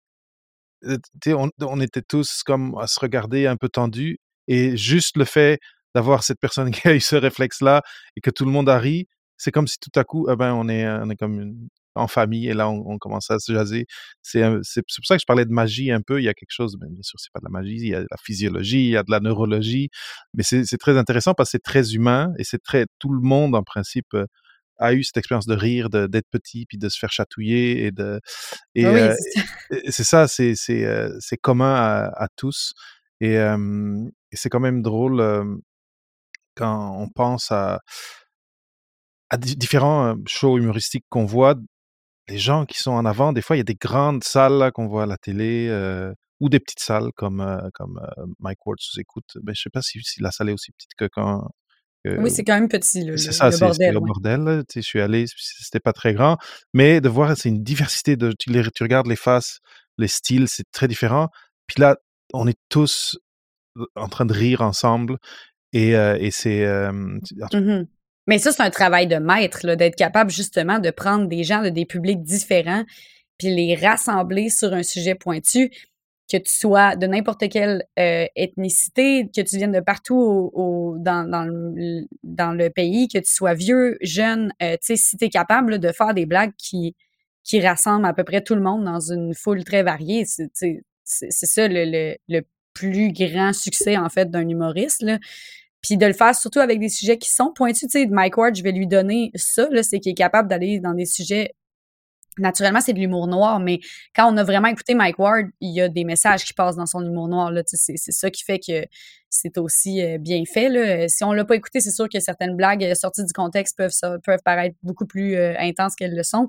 on, on, était tous comme à se regarder un peu tendus, et juste le fait d'avoir cette personne qui a eu ce réflexe-là et que tout le monde a ri, c'est comme si tout à coup, eh ben, on est, on est comme une, en famille et là, on, on commence à se jaser. C'est c'est pour ça que je parlais de magie un peu. Il y a quelque chose, ben, bien sûr, c'est pas de la magie, il y a de la physiologie, il y a de la neurologie, mais c'est très intéressant parce que c'est très humain et c'est très, tout le monde, en principe, euh, a eu cette expérience de rire, d'être petit, puis de se faire chatouiller et de et oui, euh, c'est ça. et c'est ça, c'est c'est euh, c'est commun à, à tous et, euh, et c'est quand même drôle euh, quand on pense à à di- différents shows humoristiques qu'on voit, les gens qui sont en avant, des fois il y a des grandes salles qu'on voit à la télé euh, ou des petites salles comme euh, comme euh, Mike Ward sous écoute. Ben je sais pas si, si la salle est aussi petite que quand que- Oui, c'est quand même petit, le, c'est ça, le bordel. le ouais. bordel. là. Tu sais, je suis allé, c'était pas très grand, mais de voir, c'est une diversité de. Tu, les, tu regardes les faces, les styles, c'est très différent. Puis là, on est tous en train de rire ensemble, et, euh, et c'est. euh. Mais ça, c'est un travail de maître, d'être capable justement de prendre des gens de des publics différents, puis les rassembler sur un sujet pointu, que tu sois de n'importe quelle euh, ethnicité, que tu viennes de partout dans, le, pays, que tu sois vieux, jeune, euh, tu sais, si tu es capable de faire des blagues qui, rassemblent à peu près tout le monde dans une foule très variée, c'est ça le, plus grand succès, en fait, d'un humoriste. Puis de le faire surtout avec des sujets qui sont pointus. Tu sais, Mike Ward, je vais lui donner ça, c'est qu'il est capable d'aller dans des sujets. Naturellement, c'est de l'humour noir, mais quand on a vraiment écouté Mike Ward, il y a des messages qui passent dans son humour noir. C'est, ça qui fait que c'est aussi euh, bien fait. Là. Si on l'a pas écouté, c'est sûr que certaines blagues euh, sorties du contexte peuvent, peuvent paraître beaucoup plus euh, intenses qu'elles le sont.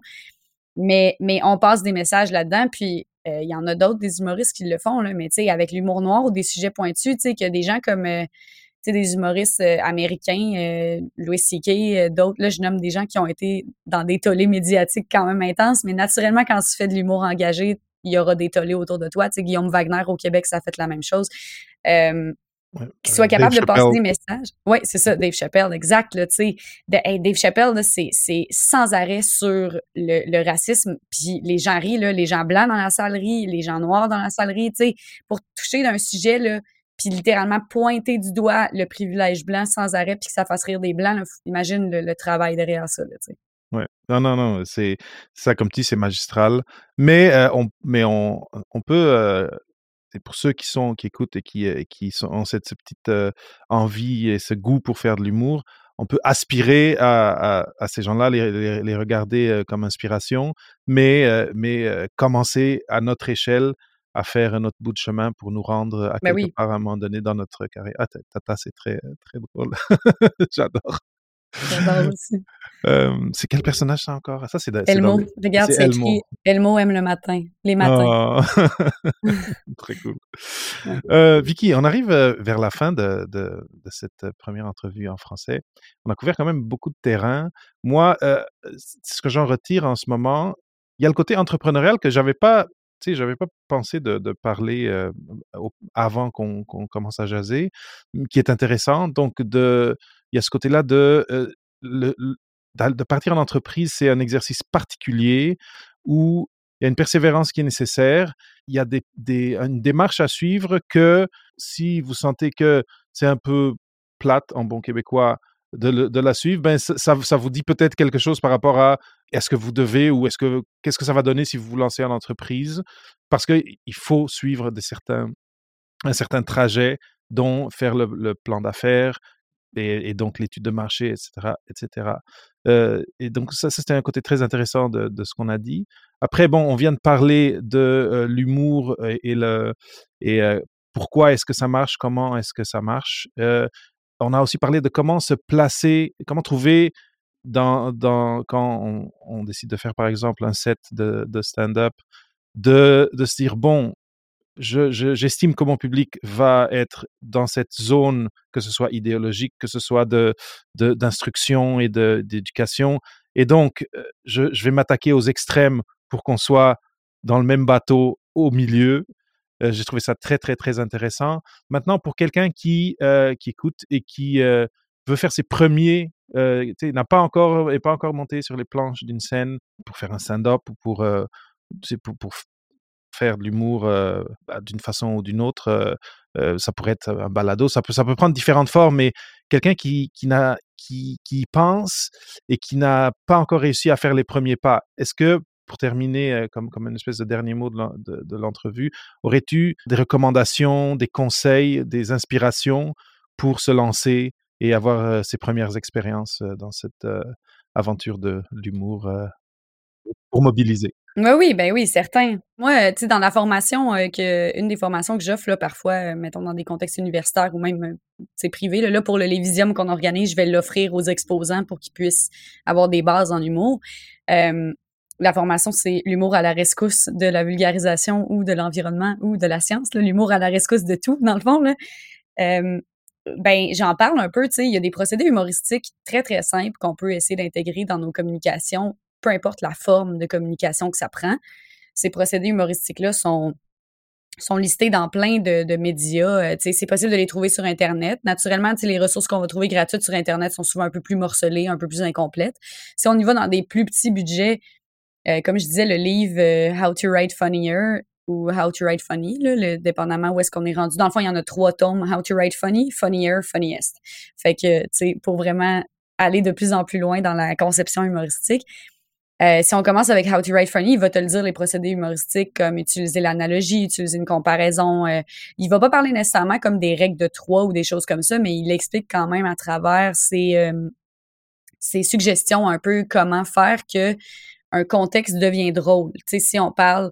Mais, mais on passe des messages là-dedans, puis euh, il y en a d'autres, des humoristes qui le font, là, mais avec l'humour noir ou des sujets pointus, tu sais, que des gens comme euh, sais, des humoristes euh, américains, euh, Louis C.K., euh, d'autres, là, je nomme des gens qui ont été dans des tollés médiatiques quand même intenses, mais naturellement, quand tu fais de l'humour engagé, il y aura des tollés autour de toi. Tu sais, Guillaume Wagner au Québec, ça a fait la même chose. Euh, euh, soit capable Dave de passer Chappelle. des messages. Oui, c'est ça, Dave Chappelle, exact. Là, de, hey, Dave Chappelle, c'est, sans arrêt sur le, le racisme. Puis les gens rient, là, les gens blancs dans la salle rient, les gens noirs dans la sais, pour toucher d'un sujet, là, puis littéralement pointer du doigt le privilège blanc sans arrêt, puis que ça fasse rire des blancs. imagine le, travail derrière ça. Là. Ouais. Non, non, non, c'est ça comme tu dis, c'est magistral. Mais euh, on, mais on, peut. euh, pour ceux qui sont, qui écoutent et qui, euh, ont cette, cette petite envie et ce goût pour faire de l'humour, on peut aspirer à, ces gens-là, les, les, regarder comme inspiration, mais, mais commencer à notre échelle à faire un autre bout de chemin pour nous rendre à Ben quelque oui. part à un moment donné dans notre carrière. Ah, ta- Tata, c'est très, très drôle. J'adore. J'adore aussi. Euh, c'est quel personnage ça encore? Ça, c'est dans Elmo, les- regarde, c'est écrit Elmo aime le matin, les matins. Oh. Très cool. Ouais. Euh, Vicky, on arrive euh, vers la fin de, de, de cette euh, première entrevue en français. On a couvert quand même beaucoup de terrain. Moi, euh, ce que j'en retire en ce moment, il y a le côté entrepreneurial que j'avais pas, tu sais, j'avais pas pensé de, parler euh, avant qu'on commence à jaser, qui est intéressant. Donc, il y a ce côté-là de, euh, de partir en entreprise, c'est un exercice particulier où il y a une persévérance qui est nécessaire. Il y a des- une démarche à suivre que si vous sentez que c'est un peu plate en bon québécois de, la suivre, ben ça, vous dit peut-être quelque chose par rapport à est-ce que vous devez ou est-ce que qu'est-ce que ça va donner si vous vous lancez en entreprise parce qu'il faut suivre des certains, un certain trajet dont faire le, plan d'affaires et, donc l'étude de marché, etc. etc. Euh, et donc ça, c'était un côté très intéressant de, ce qu'on a dit. Après, bon, on vient de parler de euh, l'humour et, le et euh, pourquoi est-ce que ça marche, comment est-ce que ça marche? On a aussi parlé de comment se placer, comment trouver dans, quand on, décide de faire par exemple un set de, stand-up, de, se dire bon, je- je- j'estime que mon public va être dans cette zone, que ce soit idéologique, que ce soit d'instruction et d'éducation. Et donc, euh, je vais m'attaquer aux extrêmes pour qu'on soit dans le même bateau au milieu. Euh, J'ai trouvé ça très, très, très intéressant. Maintenant, pour quelqu'un qui, euh, qui écoute et qui euh, veut faire ses premiers, n'a pas encore, pas encore monté sur les planches d'une scène pour faire un stand-up ou pour, pour, faire de l'humour bah, d'une façon ou d'une autre. ça pourrait être un balado, ça peut, ça peut prendre différentes formes, mais quelqu'un qui, qui, qui, qui pense et qui n'a pas encore réussi à faire les premiers pas, est-ce que pour terminer, comme, comme une espèce de dernier mot de l'entrevue, aurais-tu des recommandations, des conseils, des inspirations pour se lancer et avoir ses premières expériences dans cette aventure de l'humour pour mobiliser? Oui, oui, ben oui, certain. Moi, tu sais, dans la formation, que, une des formations que j'offre, là, parfois, mettons, dans des contextes universitaires ou même, c'est privé, là, pour le Lévisium qu'on organise, je vais l'offrir aux exposants pour qu'ils puissent avoir des bases en humour. La formation, c'est l'humour à la rescousse de la vulgarisation ou de l'environnement ou de la science, l'humour à la rescousse de tout, dans le fond. Là. ben, j'en parle un peu, tu sais, il y a des procédés humoristiques très, très simples qu'on peut essayer d'intégrer dans nos communications peu importe la forme de communication que ça prend. Ces procédés humoristiques-là sont sont listés dans plein de, médias. Euh, c'est possible de les trouver sur Internet. Naturellement, les ressources qu'on va trouver gratuites sur Internet sont souvent un peu plus morcelées, un peu plus incomplètes. Si on y va dans des plus petits budgets, euh, comme je disais, le livre euh, How to Write Funnier ou How to Write Funny, le, dépendamment où est-ce qu'on est rendu. Dans le fond, il y en a trois tomes. How to Write Funny, Funnier, Funniest. Fait que, tu sais, pour vraiment aller de plus en plus loin dans la conception humoristique, euh, si on commence avec How to Write Funny, il va te le dire les procédés humoristiques comme utiliser l'analogie, utiliser une comparaison. Euh, il va pas parler nécessairement comme des règles de trois ou des choses comme ça, mais il explique quand même à travers ses, ses suggestions un peu comment faire que un contexte devient drôle. Tu si on parle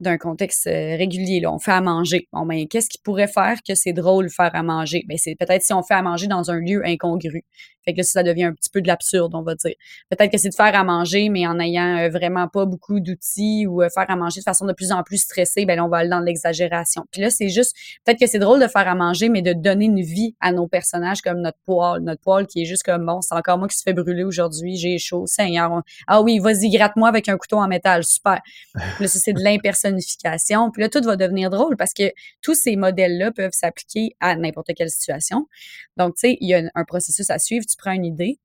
d'un contexte euh, régulier. On fait à manger. Ben, qu'est-ce qui pourrait faire que c'est drôle faire à manger? Ben, c'est peut-être si on fait à manger dans un lieu incongru. Fait que là, ça devient un petit peu de l'absurde, on va dire. Peut-être que c'est de faire à manger, mais en ayant euh, vraiment pas beaucoup d'outils ou euh, faire à manger de façon de plus en plus stressée, ben on va aller dans l'exagération. Puis là, c'est juste, peut-être que c'est drôle de faire à manger, mais de donner une vie à nos personnages comme notre poêle. Notre poêle qui est juste comme, bon, c'est encore moi qui se fait brûler aujourd'hui, j'ai chaud. Seigneur, ah oui, vas-y, gratte-moi avec un couteau en métal, super. Là, c'est de Puis là, tout va devenir drôle parce que tous ces modèles-là peuvent s'appliquer à n'importe quelle situation. Donc, tu sais, il y a un processus à suivre prends une idée,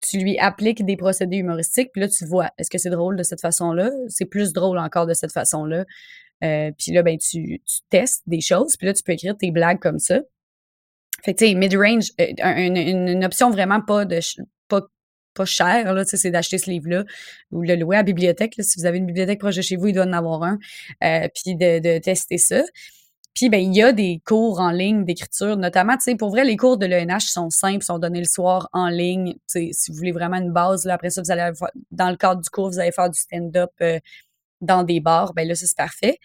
tu lui appliques des procédés humoristiques, puis là, tu vois, est-ce que c'est drôle de cette façon-là? C'est plus drôle encore de cette façon-là. Euh, puis là, ben, tu, testes des choses, puis là, tu peux écrire tes blagues comme ça. Fait que, tu sais, mid-range, euh, une, option vraiment pas de pas, pas chère, là, c'est d'acheter ce livre-là ou le louer à la bibliothèque. si vous avez une bibliothèque proche de chez vous, il doit en avoir un. Euh, puis de, de, tester ça. Puis, ben, il y a des cours en ligne d'écriture, notamment, tu sais, pour vrai, les cours de l'ENH sont simples, sont donnés le soir en ligne. Si vous voulez vraiment une base, là, après ça, vous allez, dans le cadre du cours, vous allez faire du stand-up euh, dans des bars. Ben là, c'est parfait.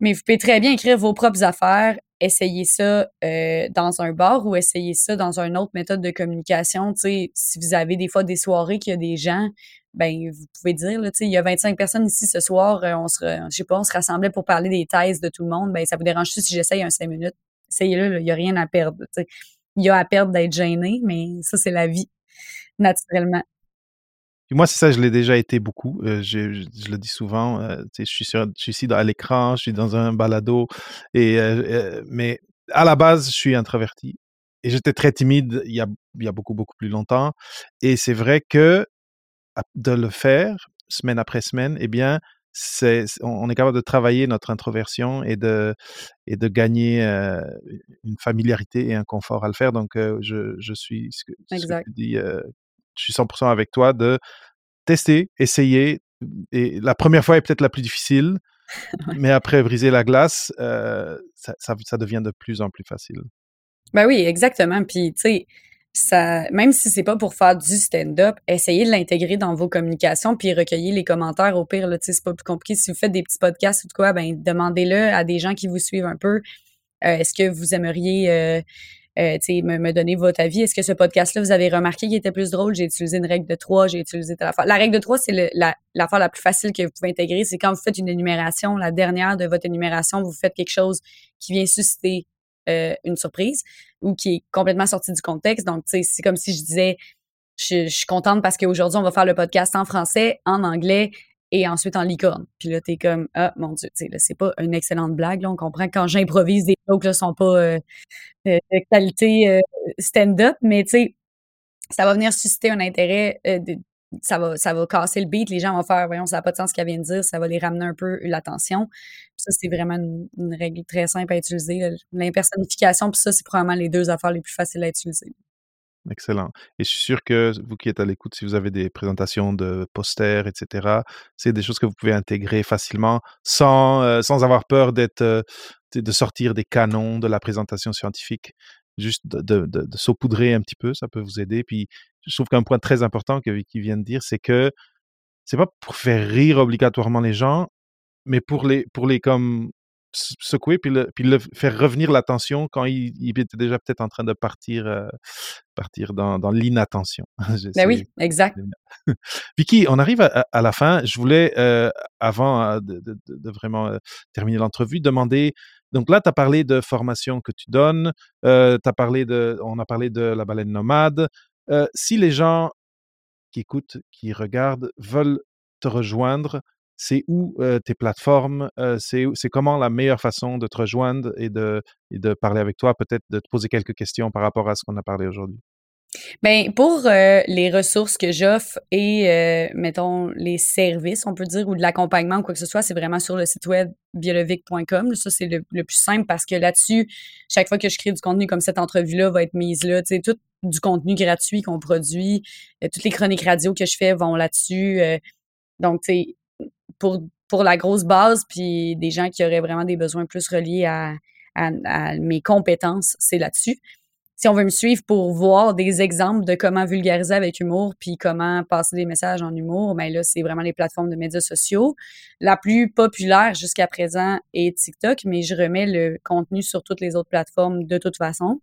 Mais vous pouvez très bien écrire vos propres affaires, essayer ça euh, dans un bar ou essayer ça dans une autre méthode de communication. Tu sais, si vous avez des fois des soirées qu'il y a des gens ben vous pouvez dire là, il y a 25 personnes ici ce soir, euh, on se je sais pas, on se rassemblait pour parler des thèses de tout le monde, ben ça vous dérange si j'essaye un 5 minutes? Essayez-le, il y a rien à perdre, Il y a à perdre d'être gêné, mais ça c'est la vie naturellement. Moi, c'est ça, je l'ai déjà été beaucoup. Euh, je, le dis souvent. Euh, je, suis sur, je suis ici à l'écran, je suis dans un balado. Et, mais à la base, je suis introverti. Et j'étais très timide il y, a, il y a beaucoup, beaucoup plus longtemps. Et c'est vrai que de le faire semaine après semaine, eh bien, c'est, on est capable de travailler notre introversion et de, et de gagner une familiarité et un confort à le faire. Donc, je, je, suis, ce que, tu dis, je suis 100% avec toi de tester, essayer. Et la première fois est peut-être la plus difficile, mais après briser la glace, ça, ça, ça, devient de plus en plus facile. Ben oui, exactement. Puis, tu sais, ça, même si c'est pas pour faire du stand-up, essayez de l'intégrer dans vos communications puis recueillir les commentaires. Au pire, là, c'est pas plus compliqué. Si vous faites des petits podcasts ou de quoi, ben, demandez-le à des gens qui vous suivent un peu. Euh, est-ce que vous aimeriez, euh, euh, me, me, donner votre avis? Est-ce que ce podcast-là, vous avez remarqué qu'il était plus drôle? J'ai utilisé une règle de trois, j'ai utilisé telle affaire. La règle de trois, c'est l'affaire la, la plus facile que vous pouvez intégrer. C'est quand vous faites une énumération, la dernière de votre énumération, vous faites quelque chose qui vient susciter euh, une surprise ou qui est complètement sorti du contexte. Donc, c'est comme si je disais, je, suis contente parce qu'aujourd'hui, on va faire le podcast en français, en anglais et ensuite en licorne. Puis là, t'es comme, ah, mon Dieu, c'est pas une excellente blague. On comprend que quand j'improvise, des jokes là sont pas euh, de qualité euh, stand-up, mais tu sais, ça va venir susciter un intérêt ça va, ça va casser le beat. Les gens vont faire, voyons, ça n'a pas de sens ce qu'elle vient de dire. Ça va les ramener un peu l'attention. Ça, c'est vraiment une, règle très simple à utiliser. L'impersonnification, puis ça, c'est probablement les deux affaires les plus faciles à utiliser. Excellent. Et je suis sûr que vous qui êtes à l'écoute, si vous avez des présentations de posters, etc., c'est des choses que vous pouvez intégrer facilement sans, euh, sans avoir peur d'être, euh, de sortir des canons de la présentation scientifique. Juste de, de, saupoudrer un petit peu, ça peut vous aider. Puis je trouve qu'un point très important que Vicky vient de dire, c'est que c'est pas pour faire rire obligatoirement les gens, mais pour les, pour les comme secouer puis le, puis le faire revenir l'attention quand il, il, était déjà peut-être en train de partir, euh, partir dans, dans l'inattention. ben oui, exact. Vicky, on arrive à, à, la fin. Je voulais, euh, avant euh, de, de, de, vraiment terminer l'entrevue, demander. Donc là, tu as parlé de formation que tu donnes. Euh, as parlé de, on a parlé de la baleine nomade. si les gens qui écoutent, qui regardent, veulent te rejoindre, c'est où tes plateformes, c'est comment la meilleure façon de te rejoindre et de, parler avec toi, peut-être de te poser quelques questions par rapport à ce qu'on a parlé aujourd'hui? Ben pour les ressources que j'offre et mettons les services, on peut dire, ou de l'accompagnement ou quoi que ce soit, c'est vraiment sur le site web biolovic.com. Ça, c'est le, plus simple parce que là-dessus, chaque fois que je crée du contenu comme cette entrevue-là va être mise là, tu sais, tout du contenu gratuit qu'on produit, toutes les chroniques radio que je fais vont là-dessus. donc, tu sais, pour, la grosse base, puis des gens qui auraient vraiment des besoins plus reliés à, à, mes compétences, c'est là-dessus. Si on veut me suivre pour voir des exemples de comment vulgariser avec humour, puis comment passer des messages en humour, ben là, c'est vraiment les plateformes de médias sociaux. La plus populaire jusqu'à présent est TikTok, mais je remets le contenu sur toutes les autres plateformes de toute façon.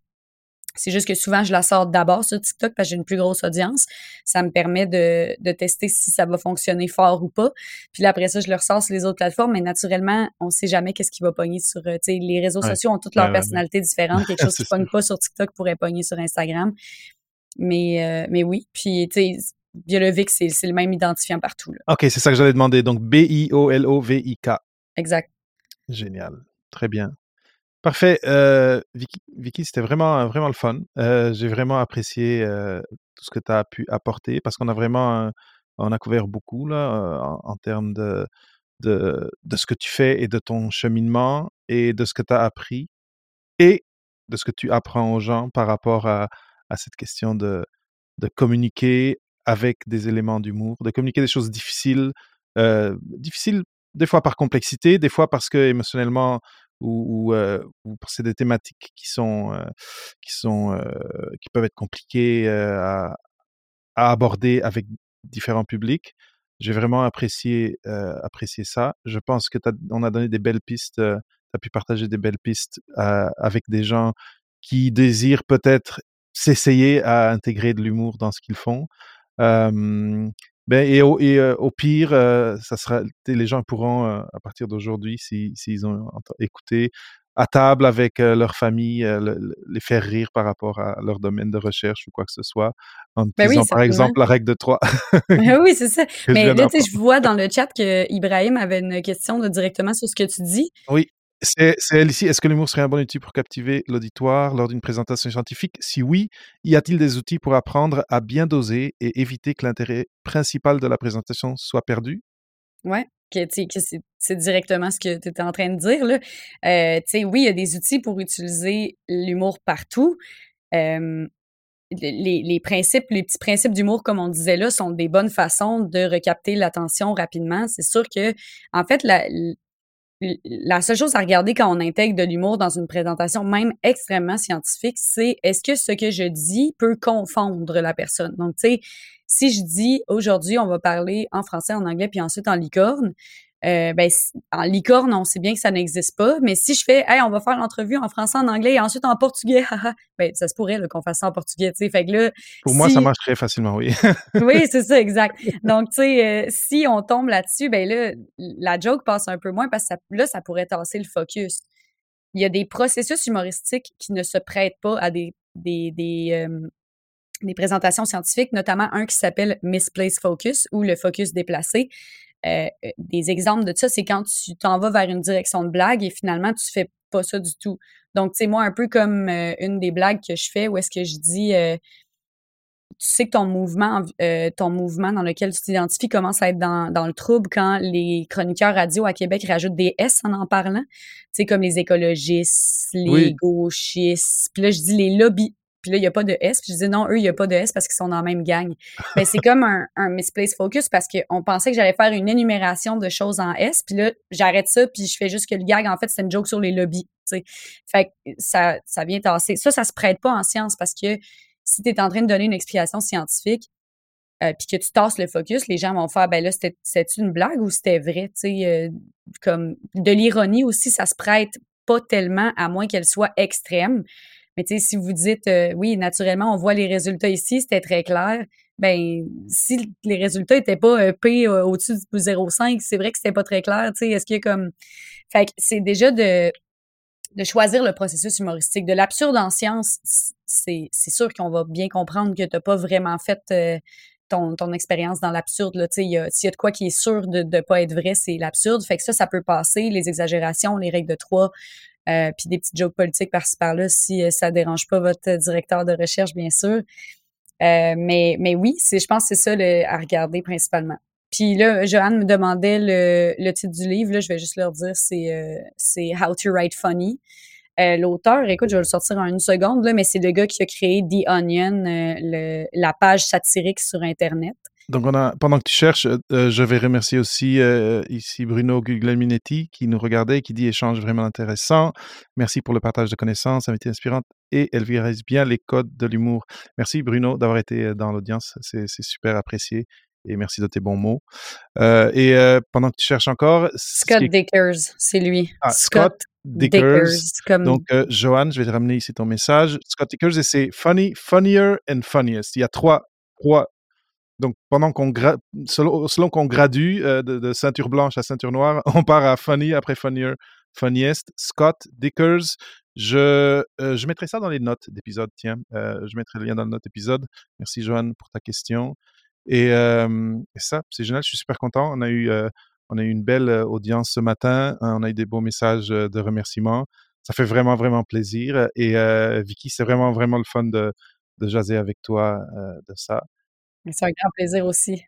C'est juste que souvent, je la sors d'abord sur TikTok parce que j'ai une plus grosse audience. Ça me permet de, de tester si ça va fonctionner fort ou pas. Puis là, après ça, je le ressors sur les autres plateformes. Mais naturellement, on sait jamais qu'est-ce qui va pogner sur... Euh, tu sais, les réseaux sociaux ont toutes leurs personnalités différentes. Quelque chose qui ne pogne pas sur TikTok pourrait pogner sur Instagram. Mais, euh, mais oui. Puis, tu sais, Biolovic, c'est le même identifiant partout. Là. OK, c'est ça que j'allais demander. Donc, B-I-O-L-O-V-I-K. Exact. Génial. Très bien. Parfait. Euh, Vicky, c'était vraiment, vraiment le fun. Euh, j'ai vraiment apprécié euh, tout ce que tu as pu apporter parce qu'on a vraiment, on a couvert beaucoup là, en, en, termes de, de, de, ce que tu fais et de ton cheminement et de ce que tu as appris et de ce que tu apprends aux gens par rapport à, à cette question de, de communiquer avec des éléments d'humour, de communiquer des choses difficiles, difficiles des fois par complexité, des fois parce que émotionnellement ou, ou, c'est des thématiques qui sont qui sont qui peuvent être compliquées à, à, aborder avec différents publics. J'ai vraiment apprécié apprécié ça. Je pense que on a donné des belles pistes. tu as pu partager des belles pistes avec des gens qui désirent peut-être s'essayer à intégrer de l'humour dans ce qu'ils font. Ben, et au, et, au pire, ça sera, les gens pourront, à partir d'aujourd'hui, s'ils ont écouté, à table avec leur famille, les faire rire par rapport à leur domaine de recherche ou quoi que ce soit, en ben disant par exemple la règle de 3. Ben oui, c'est ça. Mais là, tu sais, je vois dans le chat que Ibrahim avait une question directement sur ce que tu dis. Oui. C'est elle ici. Est-ce que l'humour serait un bon outil pour captiver l'auditoire lors d'une présentation scientifique? Si oui, y a-t-il des outils pour apprendre à bien doser et éviter que l'intérêt principal de la présentation soit perdu? Ouais, que, que c'est directement ce que tu étais en train de dire. Là. Euh, oui, il y a des outils pour utiliser l'humour partout. les, les, principes, les petits principes d'humour, comme on disait là, sont des bonnes façons de recapter l'attention rapidement. C'est sûr que, en fait, la, la seule chose à regarder quand on intègre de l'humour dans une présentation, même extrêmement scientifique, c'est est-ce que ce que je dis peut confondre la personne? Donc, tu sais, si je dis aujourd'hui, on va parler en français, en anglais, puis ensuite en licorne, euh, ben, en licorne, on sait bien que ça n'existe pas, mais si je fais, hey, on va faire l'entrevue en français, en anglais et ensuite en portugais, ben, ça se pourrait qu'on fasse ça en portugais, tu sais. Fait que là, Pour moi, ça marche très facilement, oui. oui, c'est ça, exact. Donc, tu sais, euh, si on tombe là-dessus, ben là, la joke passe un peu moins parce que là, ça pourrait tasser le focus. Il y a des processus humoristiques qui ne se prêtent pas à des, des, des, euh, des présentations scientifiques, notamment un qui s'appelle Misplaced Focus ou le focus déplacé. Euh, euh, des exemples de ça, c'est quand tu t'en vas vers une direction de blague et finalement, tu fais pas ça du tout. Donc, tu sais, moi, un peu comme euh, une des blagues que je fais où est-ce que je dis, tu sais que ton mouvement, euh, ton mouvement dans lequel tu t'identifies commence à être dans, dans, le trouble quand les chroniqueurs radio à Québec rajoutent des S en en parlant. Tu sais, comme les écologistes, les gauchistes. Puis là, je dis les lobbies. Puis là, il n'y a pas de S. Puis je dis non, eux, il n'y a pas de S parce qu'ils sont dans la même gang. Mais c'est comme un, un misplaced focus parce qu'on pensait que j'allais faire une énumération de choses en S. Puis là, j'arrête ça, puis je fais juste que le gag, en fait, c'est une joke sur les lobbies. sais. Fait que ça, ça vient tasser. Ça, ça se prête pas en science parce que si tu es en train de donner une explication scientifique, euh, puis que tu tasses le focus, les gens vont faire ben là, c'était une blague ou c'était vrai? sais euh, comme de l'ironie aussi, ça se prête pas tellement, à moins qu'elle soit extrême. Mais tu sais, si vous dites euh, oui, naturellement, on voit les résultats ici, c'était très clair. Ben, si les résultats étaient pas P au-dessus du 0,5, c'est vrai que c'était pas très clair. Tu sais, est-ce qu'il y a comme. Fait que c'est déjà de de choisir le processus humoristique. De l'absurde en science, c'est sûr qu'on va bien comprendre que tu n'as pas vraiment fait euh, ton, ton expérience dans l'absurde. S'il y, y a de quoi qui est sûr de ne pas être vrai, c'est l'absurde. Fait que ça, ça peut passer, les exagérations, les règles de trois, euh, puis des petites jokes politiques par-ci par-là, si euh, ça dérange pas votre directeur de recherche, bien sûr. mais, mais oui, je pense que c'est ça à regarder principalement. Puis là, Joanne me demandait le, le titre du livre. Là, je vais juste leur dire, c'est euh, c'est How to Write Funny. Euh, L'auteur, écoute, je vais le sortir en une seconde, là, mais c'est le gars qui a créé The Onion, euh, le, la page satirique sur Internet. Donc, on a, pendant que tu cherches, euh, je vais remercier aussi ici Bruno Guglielminetti qui nous regardait et qui dit échange vraiment intéressant. Merci pour le partage de connaissances, invité inspirante et elle viraise bien les codes de l'humour. Merci Bruno d'avoir été dans l'audience, c'est super apprécié et merci de tes bons mots. Euh, et euh, pendant que tu cherches encore... Scott Dickers, c'est lui. Ah, Scott, Dickers. Donc, euh, Johan, je vais te ramener ici ton message. Scott Dickers, et c'est Funny, Funnier and Funniest. Il y a trois, trois donc, pendant qu'on selon, qu'on gradue de, de, ceinture blanche à ceinture noire, on part à funny après funnier, funniest. Scott Dickers. Je, je mettrai ça dans les notes d'épisode. Tiens, je mettrai le lien dans le note épisode. Merci, Johan, pour ta question. Et, ça, c'est génial, je suis super content. On a eu, on a eu une belle audience ce matin, on a eu des beaux messages de remerciements. Ça fait vraiment, vraiment plaisir. Et Vicky, c'est vraiment, vraiment le fun de, de jaser avec toi de ça. C'est un grand plaisir aussi.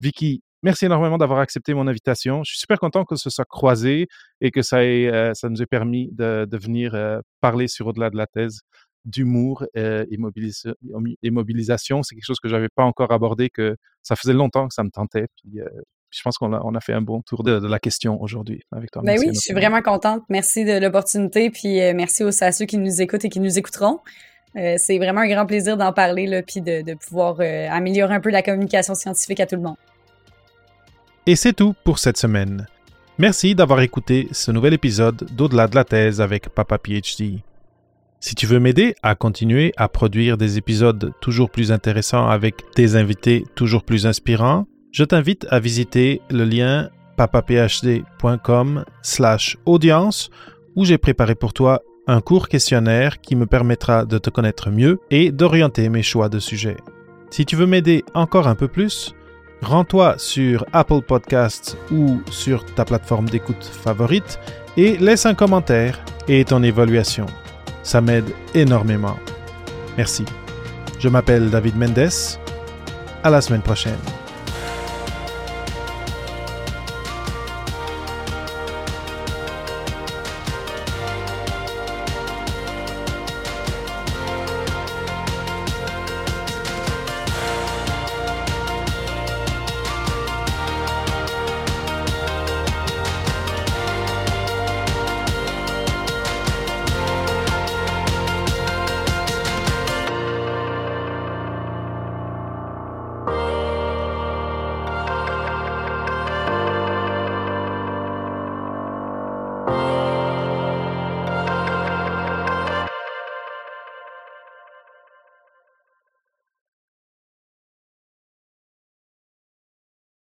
Vicky, merci énormément d'avoir accepté mon invitation. Je suis super content que ce soit croisé et que ça, ait, ça nous ait permis de, de venir parler sur Au-delà de la thèse d'humour euh, et, mobilisation. C'est quelque chose que je n'avais pas encore abordé, que ça faisait longtemps que ça me tentait. Puis, euh, je pense qu'on a, on a fait un bon tour de, la question aujourd'hui avec toi. Ben oui, je suis vraiment contente. Merci de l'opportunité. Puis euh, merci aussi à ceux qui nous écoutent et qui nous écouteront. C'est vraiment un grand plaisir d'en parler, là, puis de, pouvoir améliorer un peu la communication scientifique à tout le monde. Et c'est tout pour cette semaine. Merci d'avoir écouté ce nouvel épisode d'Au-delà de la thèse avec Papa PhD. Si tu veux m'aider à continuer à produire des épisodes toujours plus intéressants avec des invités toujours plus inspirants, je t'invite à visiter le lien papaphd.com slash audience où j'ai préparé pour toi un court questionnaire qui me permettra de te connaître mieux et d'orienter mes choix de sujets. Si tu veux m'aider encore un peu plus, rends-toi sur Apple Podcasts ou sur ta plateforme d'écoute favorite et laisse un commentaire et ton évaluation. Ça m'aide énormément. Merci. Je m'appelle David Mendes. À la semaine prochaine.